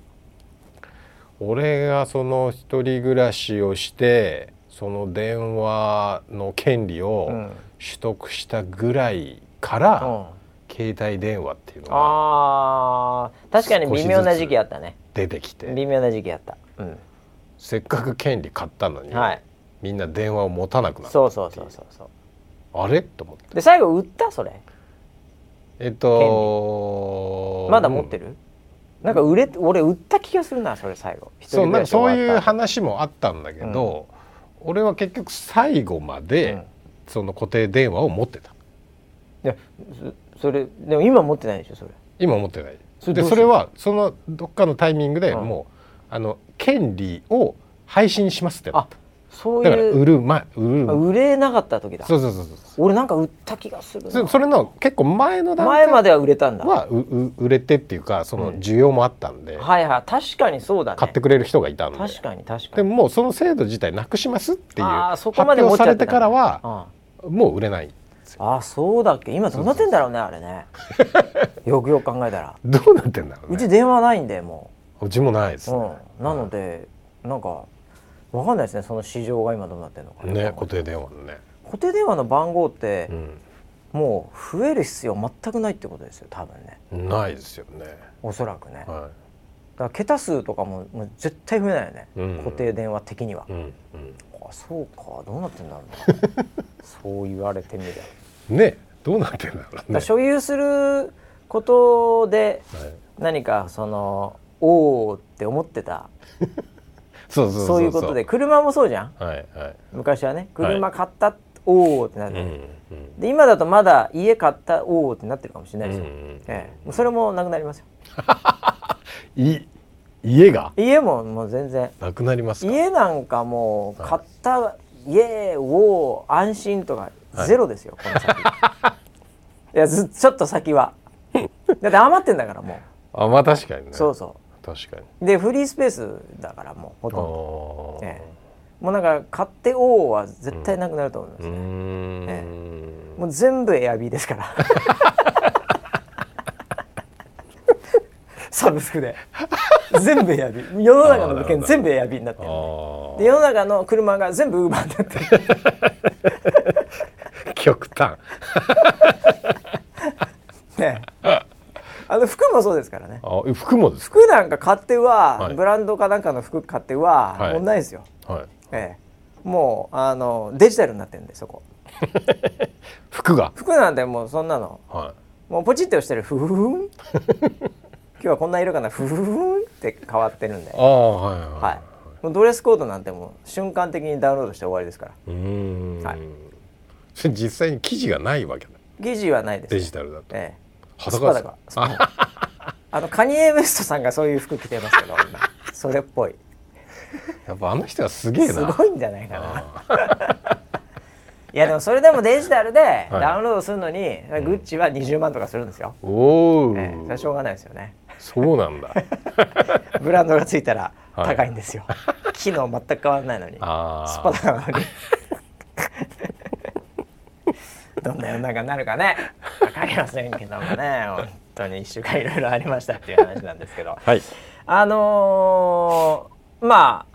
俺がその一人暮らしをしてその電話の権利をうん。取得したぐらいから、うん。携帯電話っていうのがあー。確かに微妙な時期あったね。出てきて。微妙な時期あった。うん。せっかく権利買ったのに、はいみんな電話を持たなくなったそうそうそうそうそう。あれ？と思って。で最後売った？それ。えっとまだ持ってる、なんか売れ俺売った気がするなそれ最後。そうなんかそういう話もあったんだけど、俺は結局最後まで、うん。その固定電話を持ってた。いやそそれでも今持ってないでしょそれ。今持ってない。それでそれはそのどっかのタイミングでうん。もう、あの権利を配信しますってなあったそうだからいう売る前売る。あ売れなかった時だ。そうそうそうそう俺なんか売った気がするな。そそれの結構前の段階前までは売れたんだ。はうう売れてっていうかそのうん。需要もあったんで、はいはい。確かにそうだね。買ってくれる人がいたんで。確かに確かでにももうその制度自体なくしますっていうあそこまで持っ表されてからはあもう売れないあそうだっけ。今どうなってんだろうねあれね。よくよく考えたら。どうなってんだろうね。うち電話ないんでもう。ちもないですう、ね、うん、なのでなんかわかんないですねその市場が今どうなってるのかね。固定電話のね、固定電話の番号ってうもう増える必要全くないってことですよ多分ね。ん、ないですよね、おそらくね。だかはら桁数とかももう絶対増えないよね、うん。固定電話的には、い、うん。あそうかどうなってんだろうなそう言われてみれば。うん、ねどうなってんだろうね。ら所有することではい。何かそのおおって思ってたそうそうそうそう。いうことで車もそうじゃん。はいはい。昔はね車買った、おおってなって、うんうんで今だとまだ家買ったおおってなってるかもしれないですよ、うんうんええ、もうそれもなくなりますよ。い家が？家ももう全然。なくなりますか？家なんかもうはい買った家を安心とかゼロですよ、この先。いやずちょっと先は。だって余ってんだからもあまあ確かにね。うそう。そ確かに。うでフリースペースだからもうほあとんど。もうなんか買っておおは絶対なくなると思いますね、ん、えもう全部エアビーですから。サブスクで。全部エアビー。世の中の物件全部エアビーになってる。あー。で世の中の車が全部ウーバーになってる。極端。ねあの服もそうですからね。あえ服もですか？服なんか買っては、はい。ブランドかなんかの服買っては、はい。もうないですよ、はい。ええ、もうあのデジタルになってるんでそこ。服が？服なんてもうそんなの。はもうポチって押してるふふふん。今日はこんな色かな。ふふふん。って変わってるんで。いああはいはいはい。もうドレスコードなんてもう瞬間的にダウンロードして終わりですから。うーん、はい。実際に生地がないわけだ。記事はないですデジタルだと、ええ裸ですか？スパダが。あのカニエ・ウエストさんがそういう服着てますけど今。それっぽい。やっぱあの人はすげえな。すごいんじゃないかな。いやでもそれでもデジタルではい。ダウンロードするのに、グッチは20万とかするんですよ、おお、ええ。それはしょうがないですよね。そうなんだ。ブランドがついたらはい。高いんですよ、機能全く変わらないのに。あスパダなのにどんな世の中になるかね。分かりませんけどもね。本当に1週間いろいろありましたっていう話なんですけど。はい。あのーまあ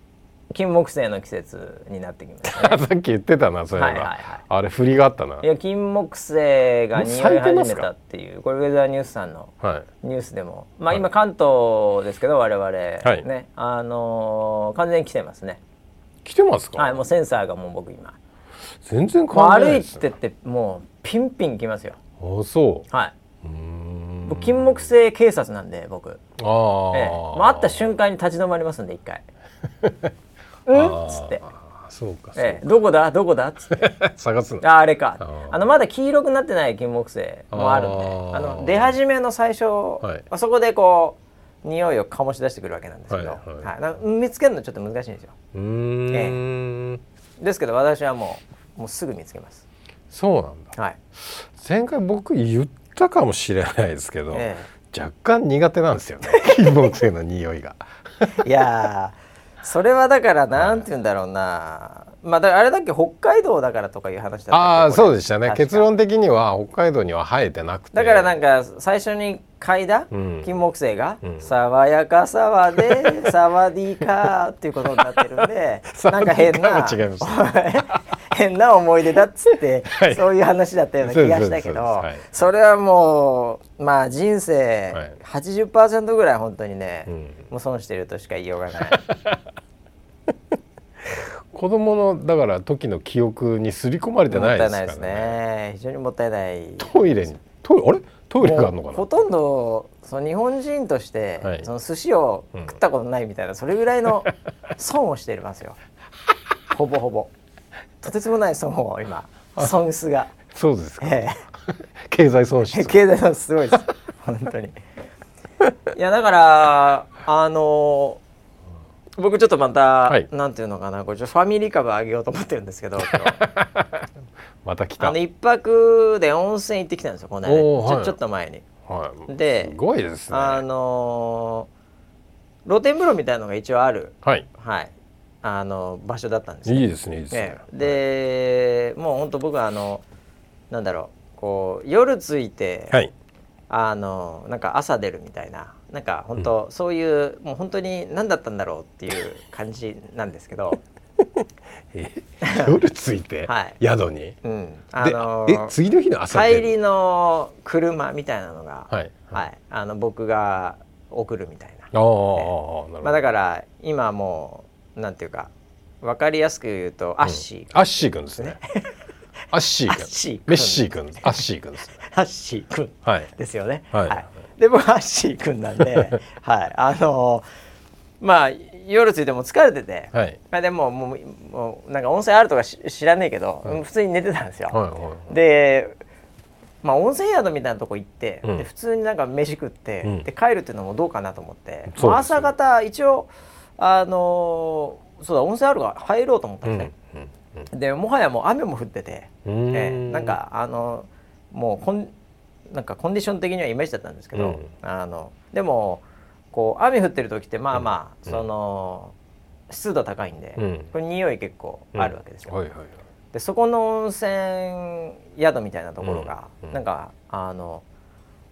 金木犀の季節になってきましたね。さっき言ってたなそういえば、はいはいはい。あれ振りがあったな。いや金木犀が匂い始めたっていうこれウェザーニュースさんのはい。ニュースでも。まあはい。今関東ですけど我々、い。ねあのー完全に来てますね。来てますか、はいもうセンサーがもう僕今全然変わらないですねてってもうピンピン来ますよ。あそうはうーん。い僕金木犀警察なんで僕、ああ、ええ、もう会った瞬間に立ち止まりますんで一回。うん？っつって、そうかええ、どこだ？どこだ？っつって。探すの。ああれか。あのまだ黄色くなってない金木犀もあるんであの出始めの最初、い。あそこでこう匂いを醸し出してくるわけなんですけど、はいはいはい。な見つけるのちょっと難しいんですよ。うーん、ですけど私はもうもうすぐ見つけます。そうなんだ。はい、前回僕言ったかもしれないですけど、え若干苦手なんですよね。金木犀の匂いが。え、いやーそれはだからなんて言うんだろうな。まあだからあれだっけ北海道だからとかいう話だったああそうでしたね。結論的には北海道には生えてなくて。だからなんか最初に嗅いだうん。金木犀がうん「爽やかさは でサワディーカー」っていうことになってるんでなんか変なサワディーカーは違い変な思い出だっつって、はい。そういう話だったような気がしたけどはい。それはもうまあ人生はい。80%ぐらい本当にね、うん。もう損してるとしか言いようがない。子供のだから時の記憶に刷り込まれてないですからね。ですね。非常にもったいない。トイレにトイレあれ？トイレがあるのかな？ほとんどその日本人として、はい。その寿司を食ったことないみたいな、それぐらいの損をしていますよ。ほぼほぼとてつもない損を今損失が、そうですか、え 経済損え失。経済損失すごいです。本当に。いやだからあの僕ちょっとまた、はい。なんていうのかなこれファミリー株上げようと思ってるんですけど また来た。あの一泊で温泉行ってきたんですよこの間、おーはい。ちょちょっと前に。はい。ですごいですね。あのー露天風呂みたいなのが一応ある、はい。はい、あの場所だったんですよいいですねいいですね。ねでもう本当僕はあのなんだろうこう夜着いて、はい。あのなんか朝出るみたいななんか本当、そういうもう本当に何だったんだろうっていう感じなんですけど、え夜着いて、はい。宿に？うん、あでのえ次の日の朝帰りの車みたいなのが、はい。はい、あの僕が送るみたいな。ああああなるほど、まあ、だから今もうなんていうか分かりやすく言うとアッシー、アッシーくんですね。アッシーくんアッシーくんメッシーくんアッシーくんです。ねアッシーくんはい。ですよね。はい。で僕アッシーくんなんで、はい、あのまあ夜ついても疲れてて、はい。まあでももうもうなんか温泉あるとかし知らねえけど、普通に寝てたんですよ。はいはい。でまあ、温泉宿みたいなとこ行って、うん。で普通になんか飯食って、うん。で帰るっていうのもどうかなと思って、朝方一応あのーそうだ温泉あるから入ろうと思ったんうんですね、でもはやもう雨も降ってて、うん。ええなんかあのもうコンなんかコンディション的にはイメージだったんですけど、うん。あのでもこう雨降ってる時ってまあまあ、うん。その湿度高いんで、うん。これ匂い結構あるわけですよ。はいはいはい。でそこの温泉宿みたいなところが、うん。うん。なんかあの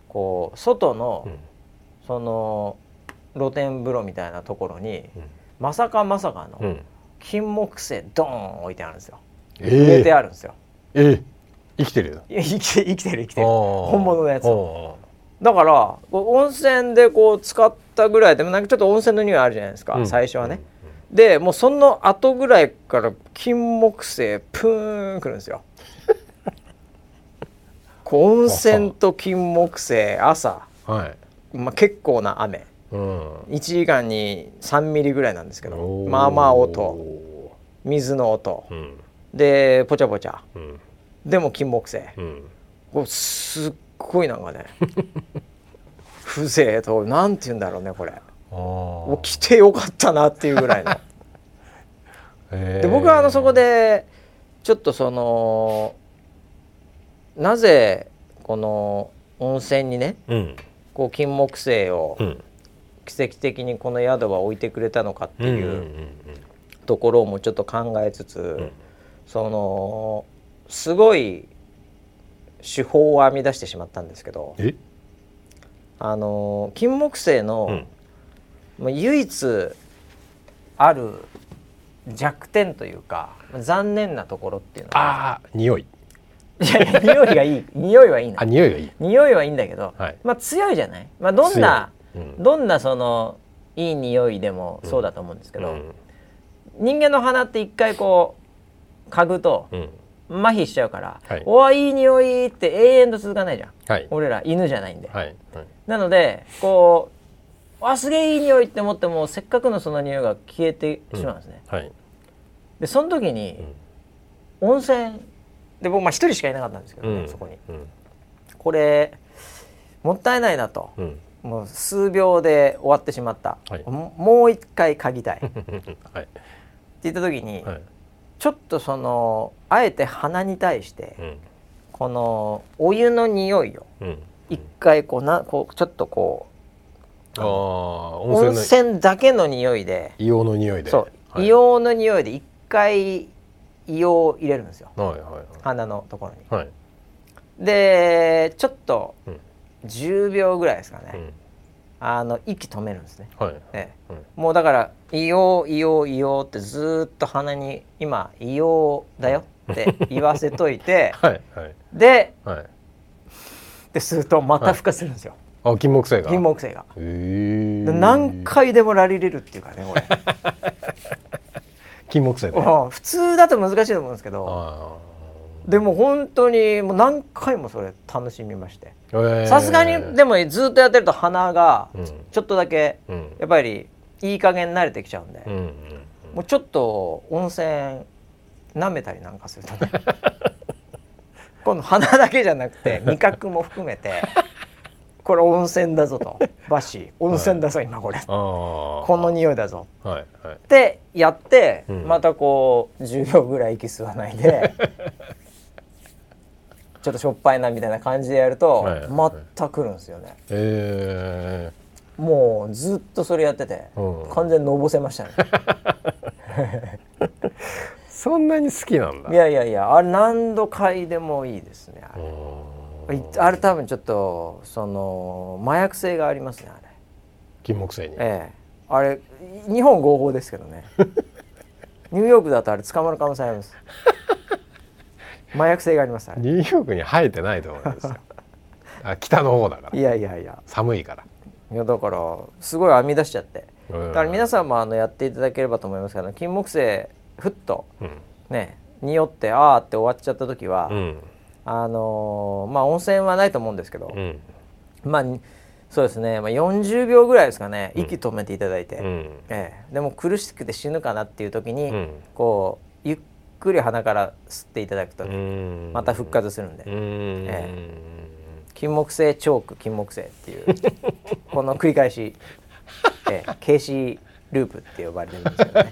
こう外の、うん。その露天風呂みたいなところに、うん。まさかまさかのうん。金木犀ドーン置いてあるんですよ。え植えてーあるんですよ。えー生きてるいや生きて生きてる生きてる。本本物のやつ。だから温泉でこう使ったぐらいでもなんかちょっと温泉の匂いあるじゃないですか、うん。最初はね、でもうその後ぐらいから金木犀プーンくるんですよ。こう温泉と金木犀朝、はい。まあ、結構な雨うん。1時間に3ミリぐらいなんですけどまあまあ音水の音。うん。でポチャポチャうん。でも金木犀。うん。こうすっごいなんかね 風情。となんて言うんだろうねこれ。あもうー来てよかったなっていうぐらいの。で僕はあのそこでちょっとそのなぜこの温泉にねうん。こう金木犀をうん奇跡的にこの宿は置いてくれたのかっていうところもちょっと考えつつ、ん。そのすごい手法を編み出してしまったんですけどえ？あの金木犀の、うん。まあ唯一ある弱点というか残念なところっていうのはああ匂い。いや匂いがいい。匂いはいいの。あ匂いがいい。匂いはいいんだけど、はい。まあ強いじゃない、まあ、どんな、どんなそのいい匂いでもそうだと思うんですけど、うん。人間の鼻って一回こう嗅ぐとうん。麻痺しちゃうから「はい。おわいい匂い」って永遠と続かないじゃん。はい。俺ら犬じゃないんで、はい。はいなのでこうあすげえいい匂いって思ってもせっかくのその匂いが消えてしまうんですね、はい。でその時に、温泉で僕まあ一人しかいなかったんですけどね、うん。そこに。うん。これもったいないなと、うんもう数秒で終わってしまった、はい。ももう一回嗅ぎたい。ってはい言った時に、はい。ちょっとそのあえて鼻に対して、うん。このお湯の匂いをうん。一回こうなこうちょっとこああう温温泉だけの匂いで硫黄の匂いで。そう、はい。硫黄の匂いで一回硫黄を入れるんですよ。はいはい鼻のところに。はいはい。でちょっとうん10秒ぐらいですかね、うん。あの息止めるんですね。はい。ええ。うん。もうだから「硫黄硫黄硫黄」ってずーっと鼻に「今硫黄だよ」って言わせといて はいはい。ではい。でするとまた孵化するんですよ、あ金木犀が？金木犀が。へえで何回でもラリれるっていうかねこれ。金木犀でうん。普通だと難しいと思うんですけど。あでも本当にもう何回もそれ楽しみまして。さすがにでもずっとやってると鼻がうん。ちょっとだけうん。やっぱりいい加減慣れてきちゃうんで、うんうんもうちょっと温泉舐めたりなんかするとね。今度鼻だけじゃなくて 味覚も含めてこれ温泉だぞと。バッシー温泉だぞ今これ。この匂いだぞ。はいはい。ってやって、うん。またこう10秒ぐらい息吸わないで ちょっとしょっぱいなみたいな感じでやると、はいまた来るんですよね。えもうずっとそれやってて、うん。完全にのぼせましたね。ー、そんなに好きなんだ。いやいやいやあれ何度嗅いでもいいですねあれ,、うんあれ多分ちょっとその麻薬性がありますねあれ。金木犀に。ええ。あれ日本合法ですけどね。ニューヨークだとあれ捕まる可能性あります麻薬性がありますニューヨークに生えてないと思うんですよ。あ北の方だから。いやいやいや。寒いから。いやだからすごい編み出しちゃって。だだから皆さんもあのやっていただければと思いますけど金木犀ふっとうん。ね匂ってあーって終わっちゃった時は、うん。あのーまあ温泉はないと思うんですけど、うん。まあにそうですね、まあ、40秒ぐらいですかね。息止めていただいて、うん。ええ、でも苦しくて死ぬかなっていう時に、うん。こうゆっくり鼻から吸っていただくと、うん。また復活するんで、うん。え金木犀チョーク金木犀っていう この繰り返し、ええ、ケーシーループって呼ばれてるんですけどね、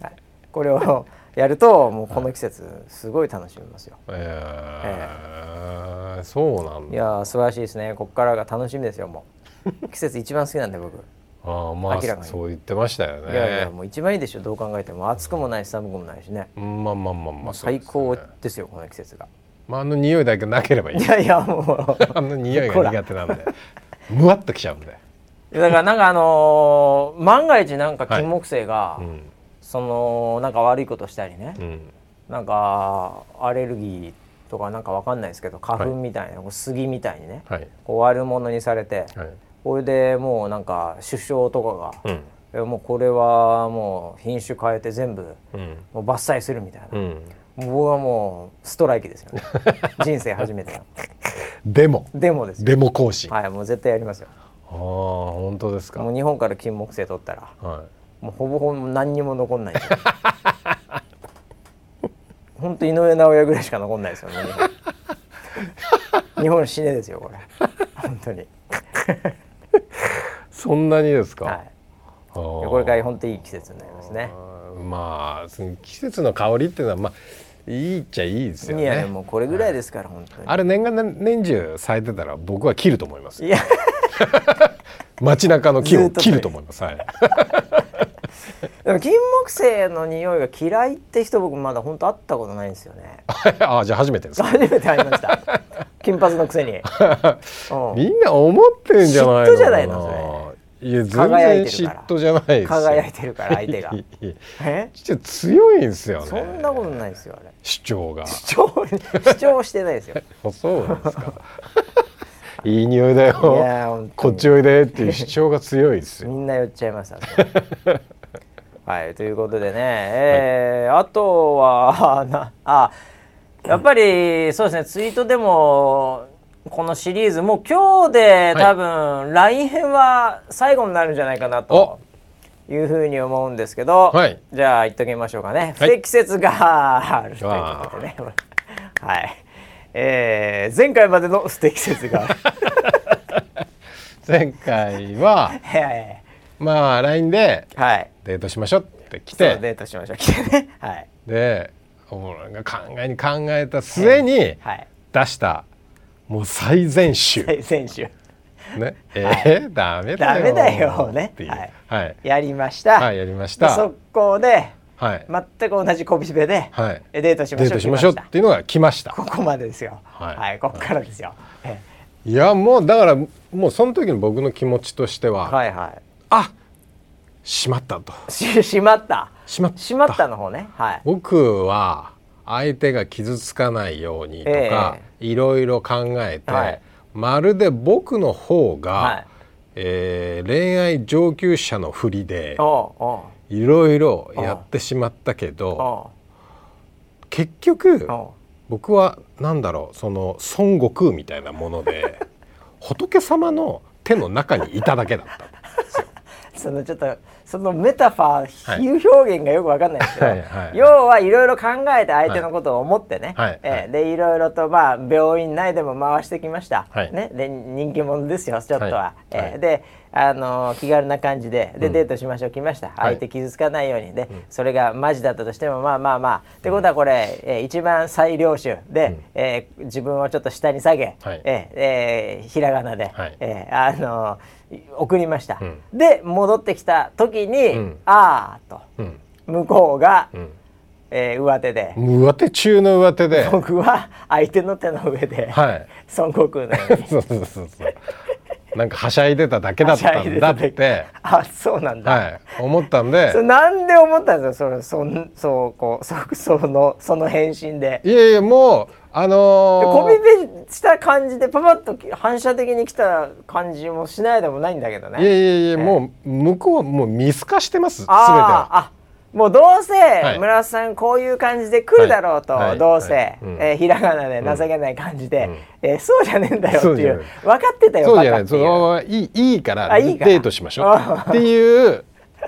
はい、これをやるともうこの季節すごい楽しめますよ。えーそうなんだ。いやー素晴らしいですね。ここからが楽しみですよもう。季節一番好きなんで僕、ああまあそう言ってましたよね。いやいやもう一番いいでしょ。どう考えても。暑くもないし寒くもないしね。うんまあまあまあまあ最高ですよこの季節が。まああの匂いだけなければいい。いやいやもう。あの匂いが苦手なんで。むわっときちゃうんで。だからなんかあのー万が一なんか金木犀が、うんそのなんか悪いことしたりね、うん。なんかアレルギーとかなんかわかんないですけど花粉みたいな、こう杉みたいにね。はい。こう悪者にされて、はいこれでもうなんか首相とかが、うん。えもうこれはもう品種変えて全部うん。もう伐採するみたいな、うん。もう僕はもうストライキですよね。人生初めての。でも。デモですよ。デモ行進あはいもう絶対やりますよ。あ本当ですか。もう日本から金木犀取ったらはもうほぼほぼ何にも残んない。本当井上尚弥ぐらいしか残んないですよね日本。日本死ねですよこれ。本当に。いそんなにですか、はい。これから本当いい季節になりますね。まあその季節の香りっていうのはまあいいっちゃいいですよいやもこれぐらいですから本当に。あれ年がら年中咲いてたら僕は切ると思いますいや。街中の木を切ると思います。はい でも金木犀の匂いが嫌いって人僕まだ本当会ったことないんですよね。あじゃあ初めてですか初めて会いました。金髪のくせに、うん。みんな思ってるんじゃないの嫉妬じゃないのいや全然嫉妬じゃないですよ。輝いてるから相手が。え？強いんですよね。そんなことないですよあれ。主張が。主張主張してないですよ。あそうなんですか。いい匂いだいよこっちおいでっていう主張が強いですよ。みんな寄っちゃいましたねはいということでね、えーあとは なあやっぱりそうですねツイートでもこのシリーズもう今日で多分 LINE 編は最後になるんじゃないかなというふうに思うんですけど、はい。じゃあ言っときましょうかね。不はい。適切があるということでね。はい、えー前回までの 不適切が。前回ははい。まあ LINE ではいデートしましょうって来て。デートしましょう。来てね。はい。で俺が考えに考えた末にはい。出したもう最善手。はい選手。ね。えーダメだよ。ダメだよね。はい。はい。やりました、はいやりました。で速攻ではい。全く同じコピペで、はい。えデートしましょうデートしましょう来っていうのが来ました。ここまでですよ。はい。はい、ここからですよ、えい。やもうだからもうその時の僕の気持ちとしては、はいはあしまったと。いし しまった。しまった。しまったの方ね。はい。僕は相手が傷つかないようにとか、いろいろ考えて、はい。まるで僕の方が、はい。えー恋愛上級者のふりでいろいろやってしまったけど結局僕は何だろうその孫悟空みたいなもので 仏様の手の中にいただけだったんですよ。そのちょっとそのメタファー、比喩表現がよくわかんないですけど、はいはい、要はいろいろ考えて相手のことを思ってね、はい、えー、でいろいろとまあ病院内でも回してきました、ね、で人気者ですよちょっとは。えー、であの気軽な感じでで、デートしましょう来ました、相手傷つかないように。で、それがマジだったとしてもまあまあまあ。ってことはこれ、えー、一番最良手で、うん、えー、自分をちょっと下に下げ、はい、えひらがなで、はい、えー、あの送りました、うん、で戻ってきた時に「うん、ああ」と、向こうが、うん。えー、上手で。上手中の上手で。僕は相手の手の上で、はい、孫悟空のように。そうそうそうそうなんかはしゃいでただけだったんだって。あそうなんだ、はい、思ったんで。そなんで思ったんですかそれそんそうこうそそのその返信で。いやいやもうあのー、コピペした感じでパパッと反射的に来た感じもしないでもないんだけどね。いやいやいや、えー、もう向こうはもう見透かしてます全ては。あもうどうせ村瀬さんこういう感じで来るだろうと、はい、どうせ、はい、えー、ひらがなで情けない感じで、うん、えー、そうじゃねえんだよっていう分かってたよそうじゃない。そのいいいいからデートしましょう。っていう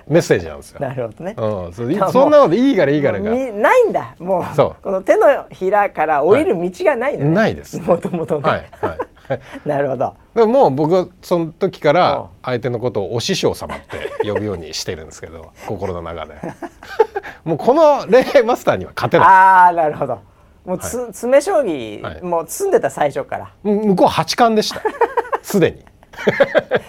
メッセージなんですよ。なるほどね。うん、そそんなこといいからいいからが。ないんだ。もう。この手のひらから降りる道がないの、ね、ないです。もともとね。はい。はい。なるほど。でもう僕はその時から相手のことをお師匠様って呼ぶようにしてるんですけど 心の中で。もうこの恋愛マスターには勝てない。ああなるほど。もうつ、はい、詰将棋、はい、もう詰んでた最初から。向こう八冠でした。すでに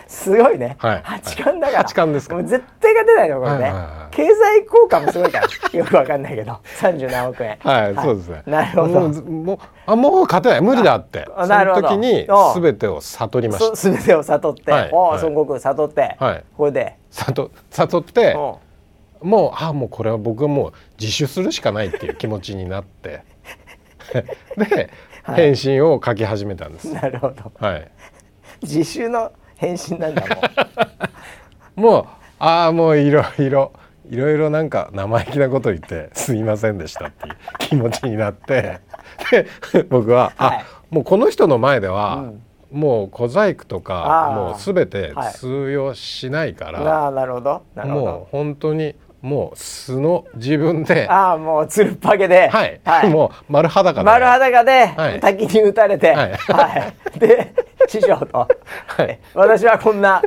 すごいね、はい、八冠だから。八冠ですか。もう絶対勝てないのこれね、はいはいはい、経済効果もすごいから。よくわかんないけど。三十何億円。はい、はい、そうですね。なるほど。もうあもう勝てない。無理だって。その時に全てを悟りました。全てを悟って、はい、お孫悟空悟って、はい、これで。悟悟ってもうあもうこれは僕はもう自首するしかないっていう気持ちになって。で、返信を書き始めたんです。なるほど。はい自首の返信なんだもう もうああもういろいろいろいろなんか生意気なこと言ってすいませんでしたっていう気持ちになって。で僕は、はい、あもうこの人の前では、うん。もう小細工とかもうすべて通用しないから、はい、あなるほど。もう本当にもう素の自分でああもうつるっぱげで、はい、はい、もう丸裸で。丸裸で、はい、滝に打たれて、はい、はい、で師匠と、はい、私はこんな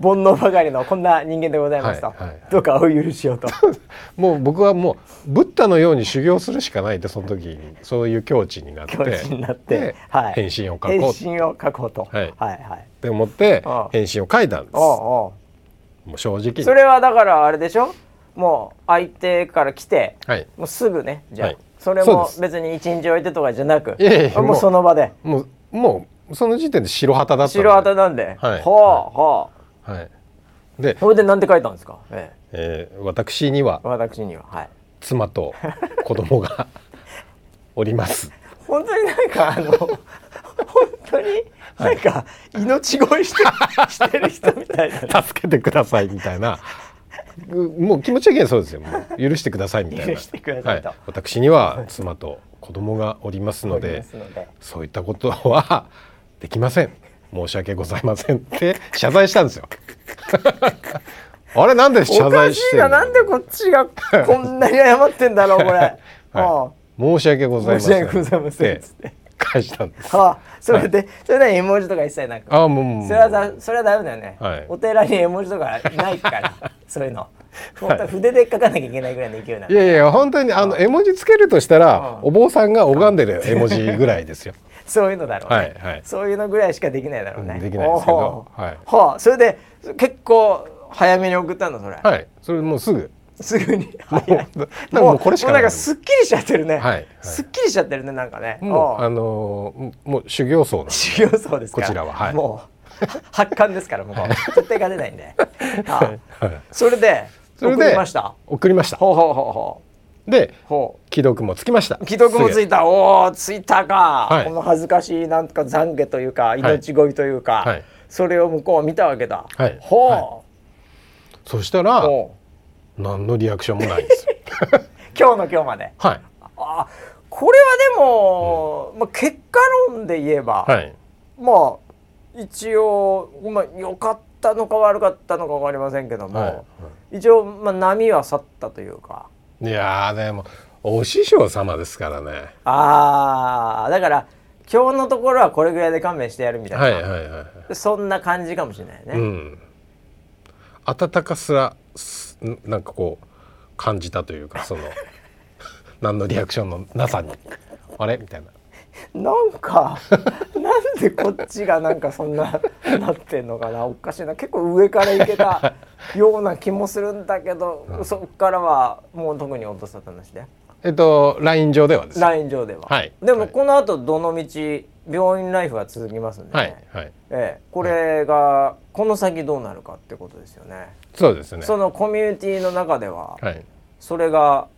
煩悩ばかりのこんな人間でございますと、はいはい、どうかお許しをと。もう僕はもうブッダのように修行するしかないってその時にそういう境地になって。境地になって、はい、返信を書こう返信を書こうと、はい、はいはい。って思って返信を書いたんです。もう正直それはだからあれでしょ？もう相手から来て、はい、もうすぐねじゃあ、はい、それも別に一日置いてとかじゃなくいやいやもうその場で。もうもうその時点で白旗だった白旗なんで、はい、はあはあはい。でそれで何て書いたんですか、ええ。えー、私には私にははい。妻と子供が おります。本当になんかあの本当になんか命乞いしてしてる人みたいな、ね、助けてくださいみたいな。もう気持ち的にはそうですよ。許してくださいみたいな。はい、私には妻と子供がおりますので。そういったことはできません。申し訳ございませんって謝罪したんですよ。あれなんで謝罪してんな。んでこっちがこんなに謝ってんだろうこれ、はい、申し訳ございません申し訳ございません。返したんです。はあ、それで、はい、それで絵文字とか一切なく。あ、もう、それはだ、それはダメだよね。はい、お寺に絵文字とかないから、そういうの。本当筆で書かなきゃいけないぐらいの勢いなんいやいや本当にあの絵文字つけるとしたら、お坊さんが拝んでる絵文字ぐらいですよ。そういうのだろうね、はいはい、そういうのぐらいしかできないだろうね。できないですけど。はい。はあ、それで結構早めに送ったのそれ。はい。それもうすぐ。すぐに。もうこれしかない。なんかすっきりしちゃってるね。はい。すっきりしちゃってるねなんかね。もうあのもう修行僧修行僧ですこちらは。はい。もう発汗ですからもう絶対勝てないんで。それで。それで送りました送りましたほうほうほうほうで既読もつきました。既読もついた。おおついたか、はい、この恥ずかしいなんとか懺悔というか命乞いというか、はい、それを向こうは見たわけだ、はい、ほう、そしたら何のリアクションもないんですよ。今日の今日まで。はい。あこれはでも、うん、まあ、結果論で言えば、はい、まあ一応、まあ、良かったのか悪かったのか分かりませんけども、はい。はい、一応、まあ、波は去ったというかいやでもお師匠様ですからね。ああだから今日のところはこれぐらいで勘弁してやるみたいな、はいはいはいはい、そんな感じかもしれないね、うん、温かさなんかこう感じたというかその 何のリアクションのなさに。あれ？みたいな。なんかなんでこっちがなんかそんななってんのかなおかしいな結構上からいけたような気もするんだけど、うん、そっからはもう特に音沙汰なしで。えっとライン上ではですライン上では。はい。でもこの後どの道病院ライフは続きますんで、ね、はいはい。ええこれがこの先どうなるかってことですよね。そうですね。そのコミュニティの中では、はい、それが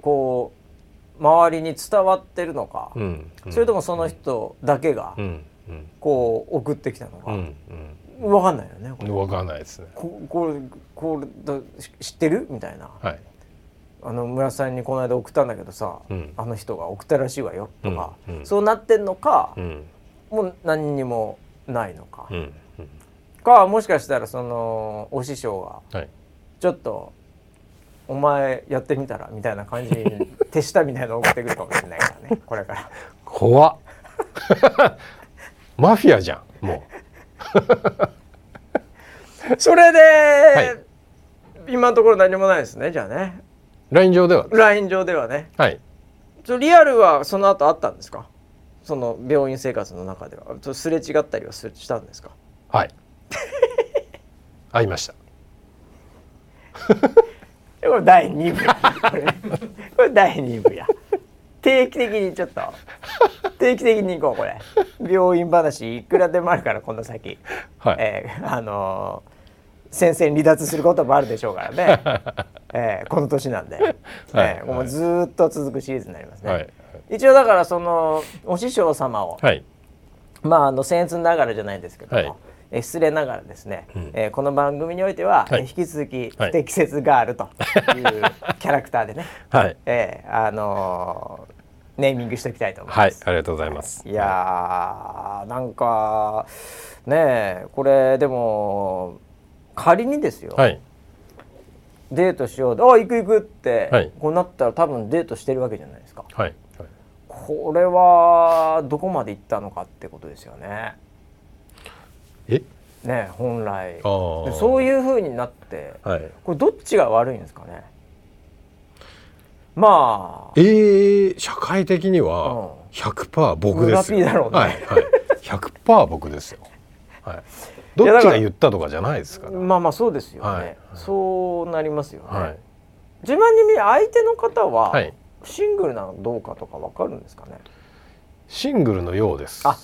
こう周りに伝わってるのか、うんうん、それともその人だけがこう送ってきたのか、うんうん、分かんないよね分かんないですね。ここれこれだ知ってる？みたいな、はい、あの村さんにこの間送ったんだけどさ、うん、あの人が送ったらしいわよとか、うんうん、そうなってんのか、もう何にもないのか、かもしかしたらそのお師匠がちょっとお前やってみたらみたいな感じに 手下みたいなの送ってくるかもしれないからねこれから。怖っ。マフィアじゃんもう。それで、はい、今のところ何もないですねじゃあね。ライン上では？ライン上ではね。はい。リアルはその後あったんですか？その病院生活の中では。すれ違ったりはしたんですか？はい。会いましたこれ第2部や。これ第2部や。定期的にちょっと。定期的に行こうこれ。病院話いくらでもあるからこの先、はい、えー、あのー、戦線離脱することもあるでしょうからね、えー、この年なんで、はい、えー、もうずっと続くシリーズになりますね、はい、一応だからそのお師匠様を、はい、まああの僭越ながらじゃないですけども、え失礼ながらですね、うん、えー、この番組においては、はい、引き続き不適切ガールというキャラクターでね、はい、えー、あのー、ネーミングしておきたいと思います。はい、ありがとうございます。いやー、なんかねこれでも仮にですよ。はい、デートしようで、あ行く行くって、はい、こうなったら多分デートしてるわけじゃないですか。はい。はい、これはどこまで行ったのかってことですよね。え？ね本来。そういうふうになって、はい、これどっちが悪いんですかね？まあ。えー、社会的には100%僕ですよ、だろうね、はいはい、100%僕ですよ、はい、どっちが言ったとかじゃないですから。まあまあそうですよね、はい、そうなりますよね、はい、自慢に見相手の方は、シングルなのどうかとかわかるんですかね？シングルのようです。あ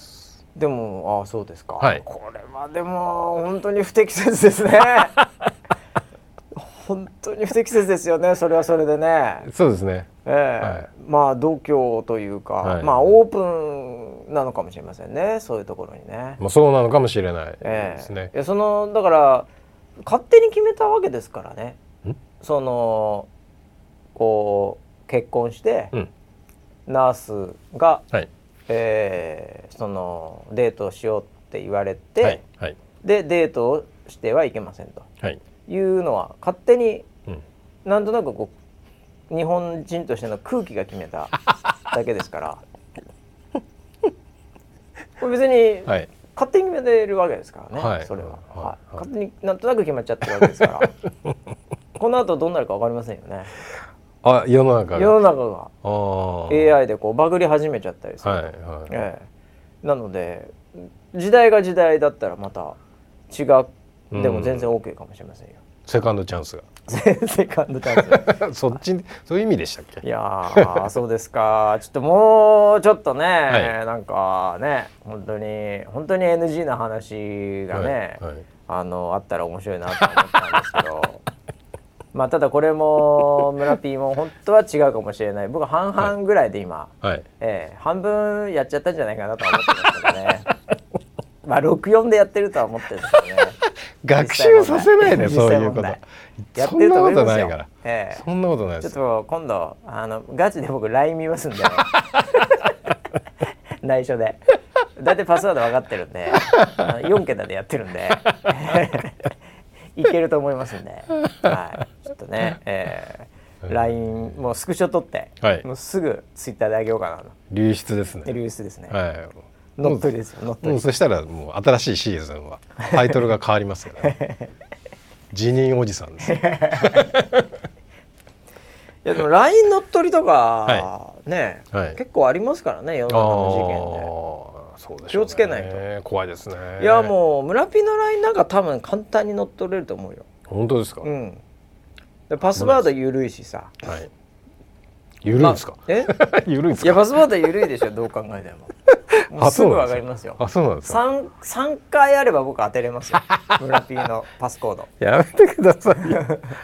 でもああそうですか、はい、これはでも本当に不適切ですね。本当に不適切ですよね。それはそれでね。そうですね。ええ。ーはい、まあ度胸というか、はい、まあオープンなのかもしれませんね。そういうところにね。まあそうなのかもしれないですね、えー、いやそのだから勝手に決めたわけですからね。そのこう結婚して、うん、ナースが、はいえー、そのデートをしようって言われて、はいはい、でデートをしてはいけませんと、はい、いうのは勝手に、うん、なんとなくこう日本人としての空気が決めただけですから。これ別に、はい、勝手に決めてるわけですからね、はい、それは、はい、勝手になんとなく決まっちゃってるわけですから。この後どうなるか分かりませんよね。あ世の中が。世の中が。AI でこうバグり始めちゃったりする、はいはい。ええ、なので時代が時代だったらまた違う。でも全然 OK かもしれませんよ、セカンドチャンスが。セカンドチャンス。そっちそういう意味でしたっけ？いやそうですか。ちょっともうちょっとね、はい、なんかね本当に本当に NG な話がね、はいはい、あのあったら面白いなと思ったんですけどまあただこれも村 P も本当は違うかもしれない。僕は半々ぐらいで今、はい、えー、半分やっちゃったんじゃないかなと思ってますけどね。まあ64でやってるとは思ってるんですけどね。学習させないでそういうこと。やってると思いますよそんなことないから、ええ、そんなことないちょっと今度あのガチで僕 LINE 見ますんで、ね、内緒で。大体パスワード分かってるんで。4桁でやってるんでいけると思いますんで、はい、ちょっとね、えー、LINE もうスクショ取って、はい、もうすぐツイッターであげようかなと。流出ですね。流出ですね、はい。乗っ取りですよ乗っ取りそしたらもう新しいシーズンはタイトルが変わりますから、ね、辞任おじさんです いやでも LINE 乗っ取りとか、はい、ね、はい、結構ありますからね世の中の事件で、ね、気をつけないと怖いですねいやもう村ピの LINE なんか多分簡単に乗っ取れると思うよ本当ですか？うんでパスワード緩いしさ、はい緩いんですか、ま、え？緩いんですか？いやパスワード緩いでしょどう考えても すぐわかりますよ。あ、そうなんですか？三回あれば僕当てれますよ。村 P のパスコード。やめてください。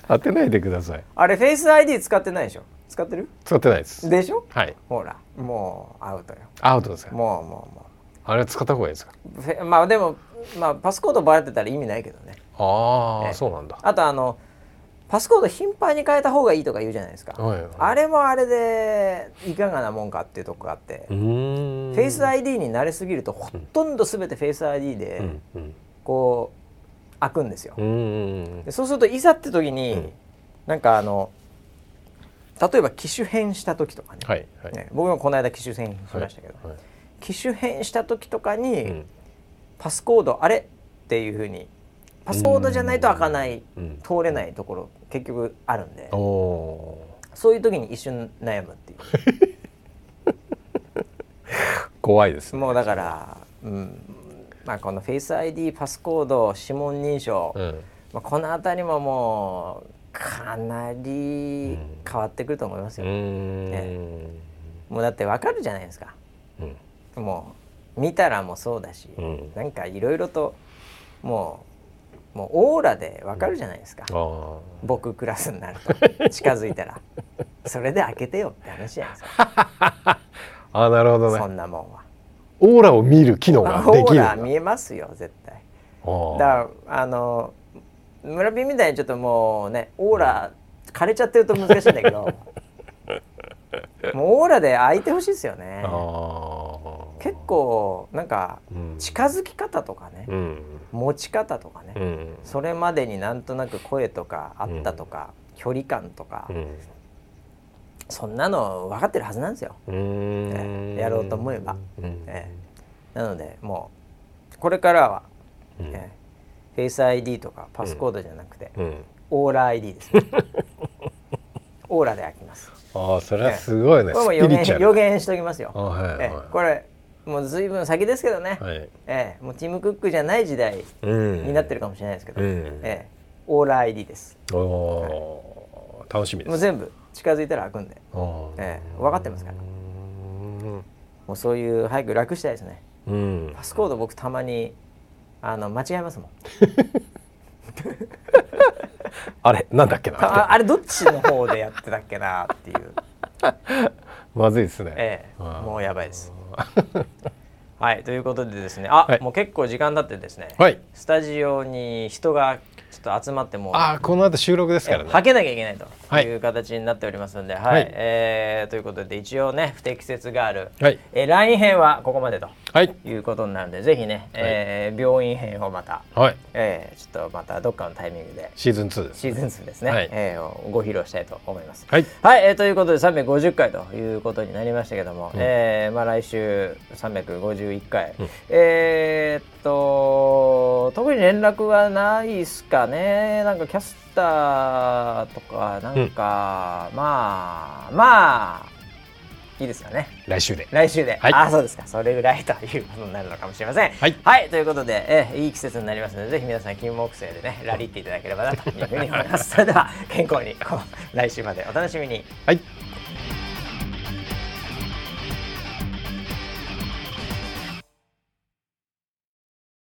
当てないでください。あれフェイス ID 使ってないでしょ？使ってる？使ってないです。でしょ？はい。ほら、もうアウトよ。アウトですか？もうもうもう。あれ使った方がいいですか？まあでもまあパスコードバレてたら意味ないけどね。ああ、そうなんだ。あとあの。パスコード頻繁に変えた方がいいとか言うじゃないですか、はいはい、あれもあれでいかがなもんかっていうとこがあって。フェイス ID に慣れすぎるとほとんど全てフェイス ID でこう開くんですよ。でそうするといざって時に、うん、なんかあの例えば機種変した時とかね。はいはい、ね僕もこの間機種変しましたけど、はいはい、機種変した時とかに、うん、パスコードあれっていうふうにパスコードじゃないと開かない、通れないところ結局あるんで。そういう時に一瞬悩むっていう。怖いです、ね、もうだから、うん。まあ、このフェイス ID パスコード指紋認証、うん、まあ、この辺りももうかなり変わってくると思いますよ、ね、もうだってわかるじゃないですか、うん、もう見たらもそうだし、うん、なんかいろいろともうもうオーラでわかるじゃないですか、うん、僕クラスになると。近づいたら。それで開けてよって話じゃないですか。あなるほどね。そんなもんは。オーラを見る機能ができる。オーラ見えますよ絶対。だからあの村人みたいにちょっともうねオーラ枯れちゃってると難しいんだけど もうオーラで開いてほしいですよね結構なんか近づき方とかね、うん、持ち方とかね、うん、それまでになんとなく声とかあったとか、うん、距離感とか、そんなの分かってるはずなんですよ、えやろうと思えば、えー、なのでもうこれからは、えー、フェイス ID とかパスコードじゃなくて、オーラ ID です、ね、オーラで開きます。ああそれはすごいね、これも予言予言しときますよ、はいえこれもうずいぶん先ですけどね、はい、えもうティム・クックじゃない時代になってるかもしれないですけど、うん、えオーラ ID です。お、はい、楽しみです。もう全部近づいたら開くんで、ええ、分かってますから。もうそういう早く楽したいですね、うん、パスコード僕たまにあの間違えますもん。あれ？なんだっけな？ああれどっちの方でやってたっけなっていう まずいですね。ええ。もうやばいです。はいということでですね。あ、はい、もう結構時間経ってですね、はい、スタジオに人がと集まってもあこの後収録ですからね。はけなきゃいけないとい。う形になっておりますので、はい、はい、えー、ということで一応ね不適切がある、はい、えー、LINE 編はここまでと、はい、いうことになるのでぜひね、はい、えー、病院編をまた、はい。えー、ちょっとまたどっかのタイミングでシーズン2です、シーズン2ですね、はい、えー、ご披露したいと思います。はい、はい、えー、ということで350回ということになりましたけども、うん、えー、まあ、来週351回、うん、えー、っと特に連絡はないですかねなんかキャスターとかなんか、うん、まあまあいいですかね。来週で。来週で、はい、あそうですか。それぐらいということになるのかもしれません。はい、はい、ということでえいい季節になりますのでぜひ皆さん金木犀でねラリっていただければなというふうに思います。それでは健康に来週までお楽しみに。はい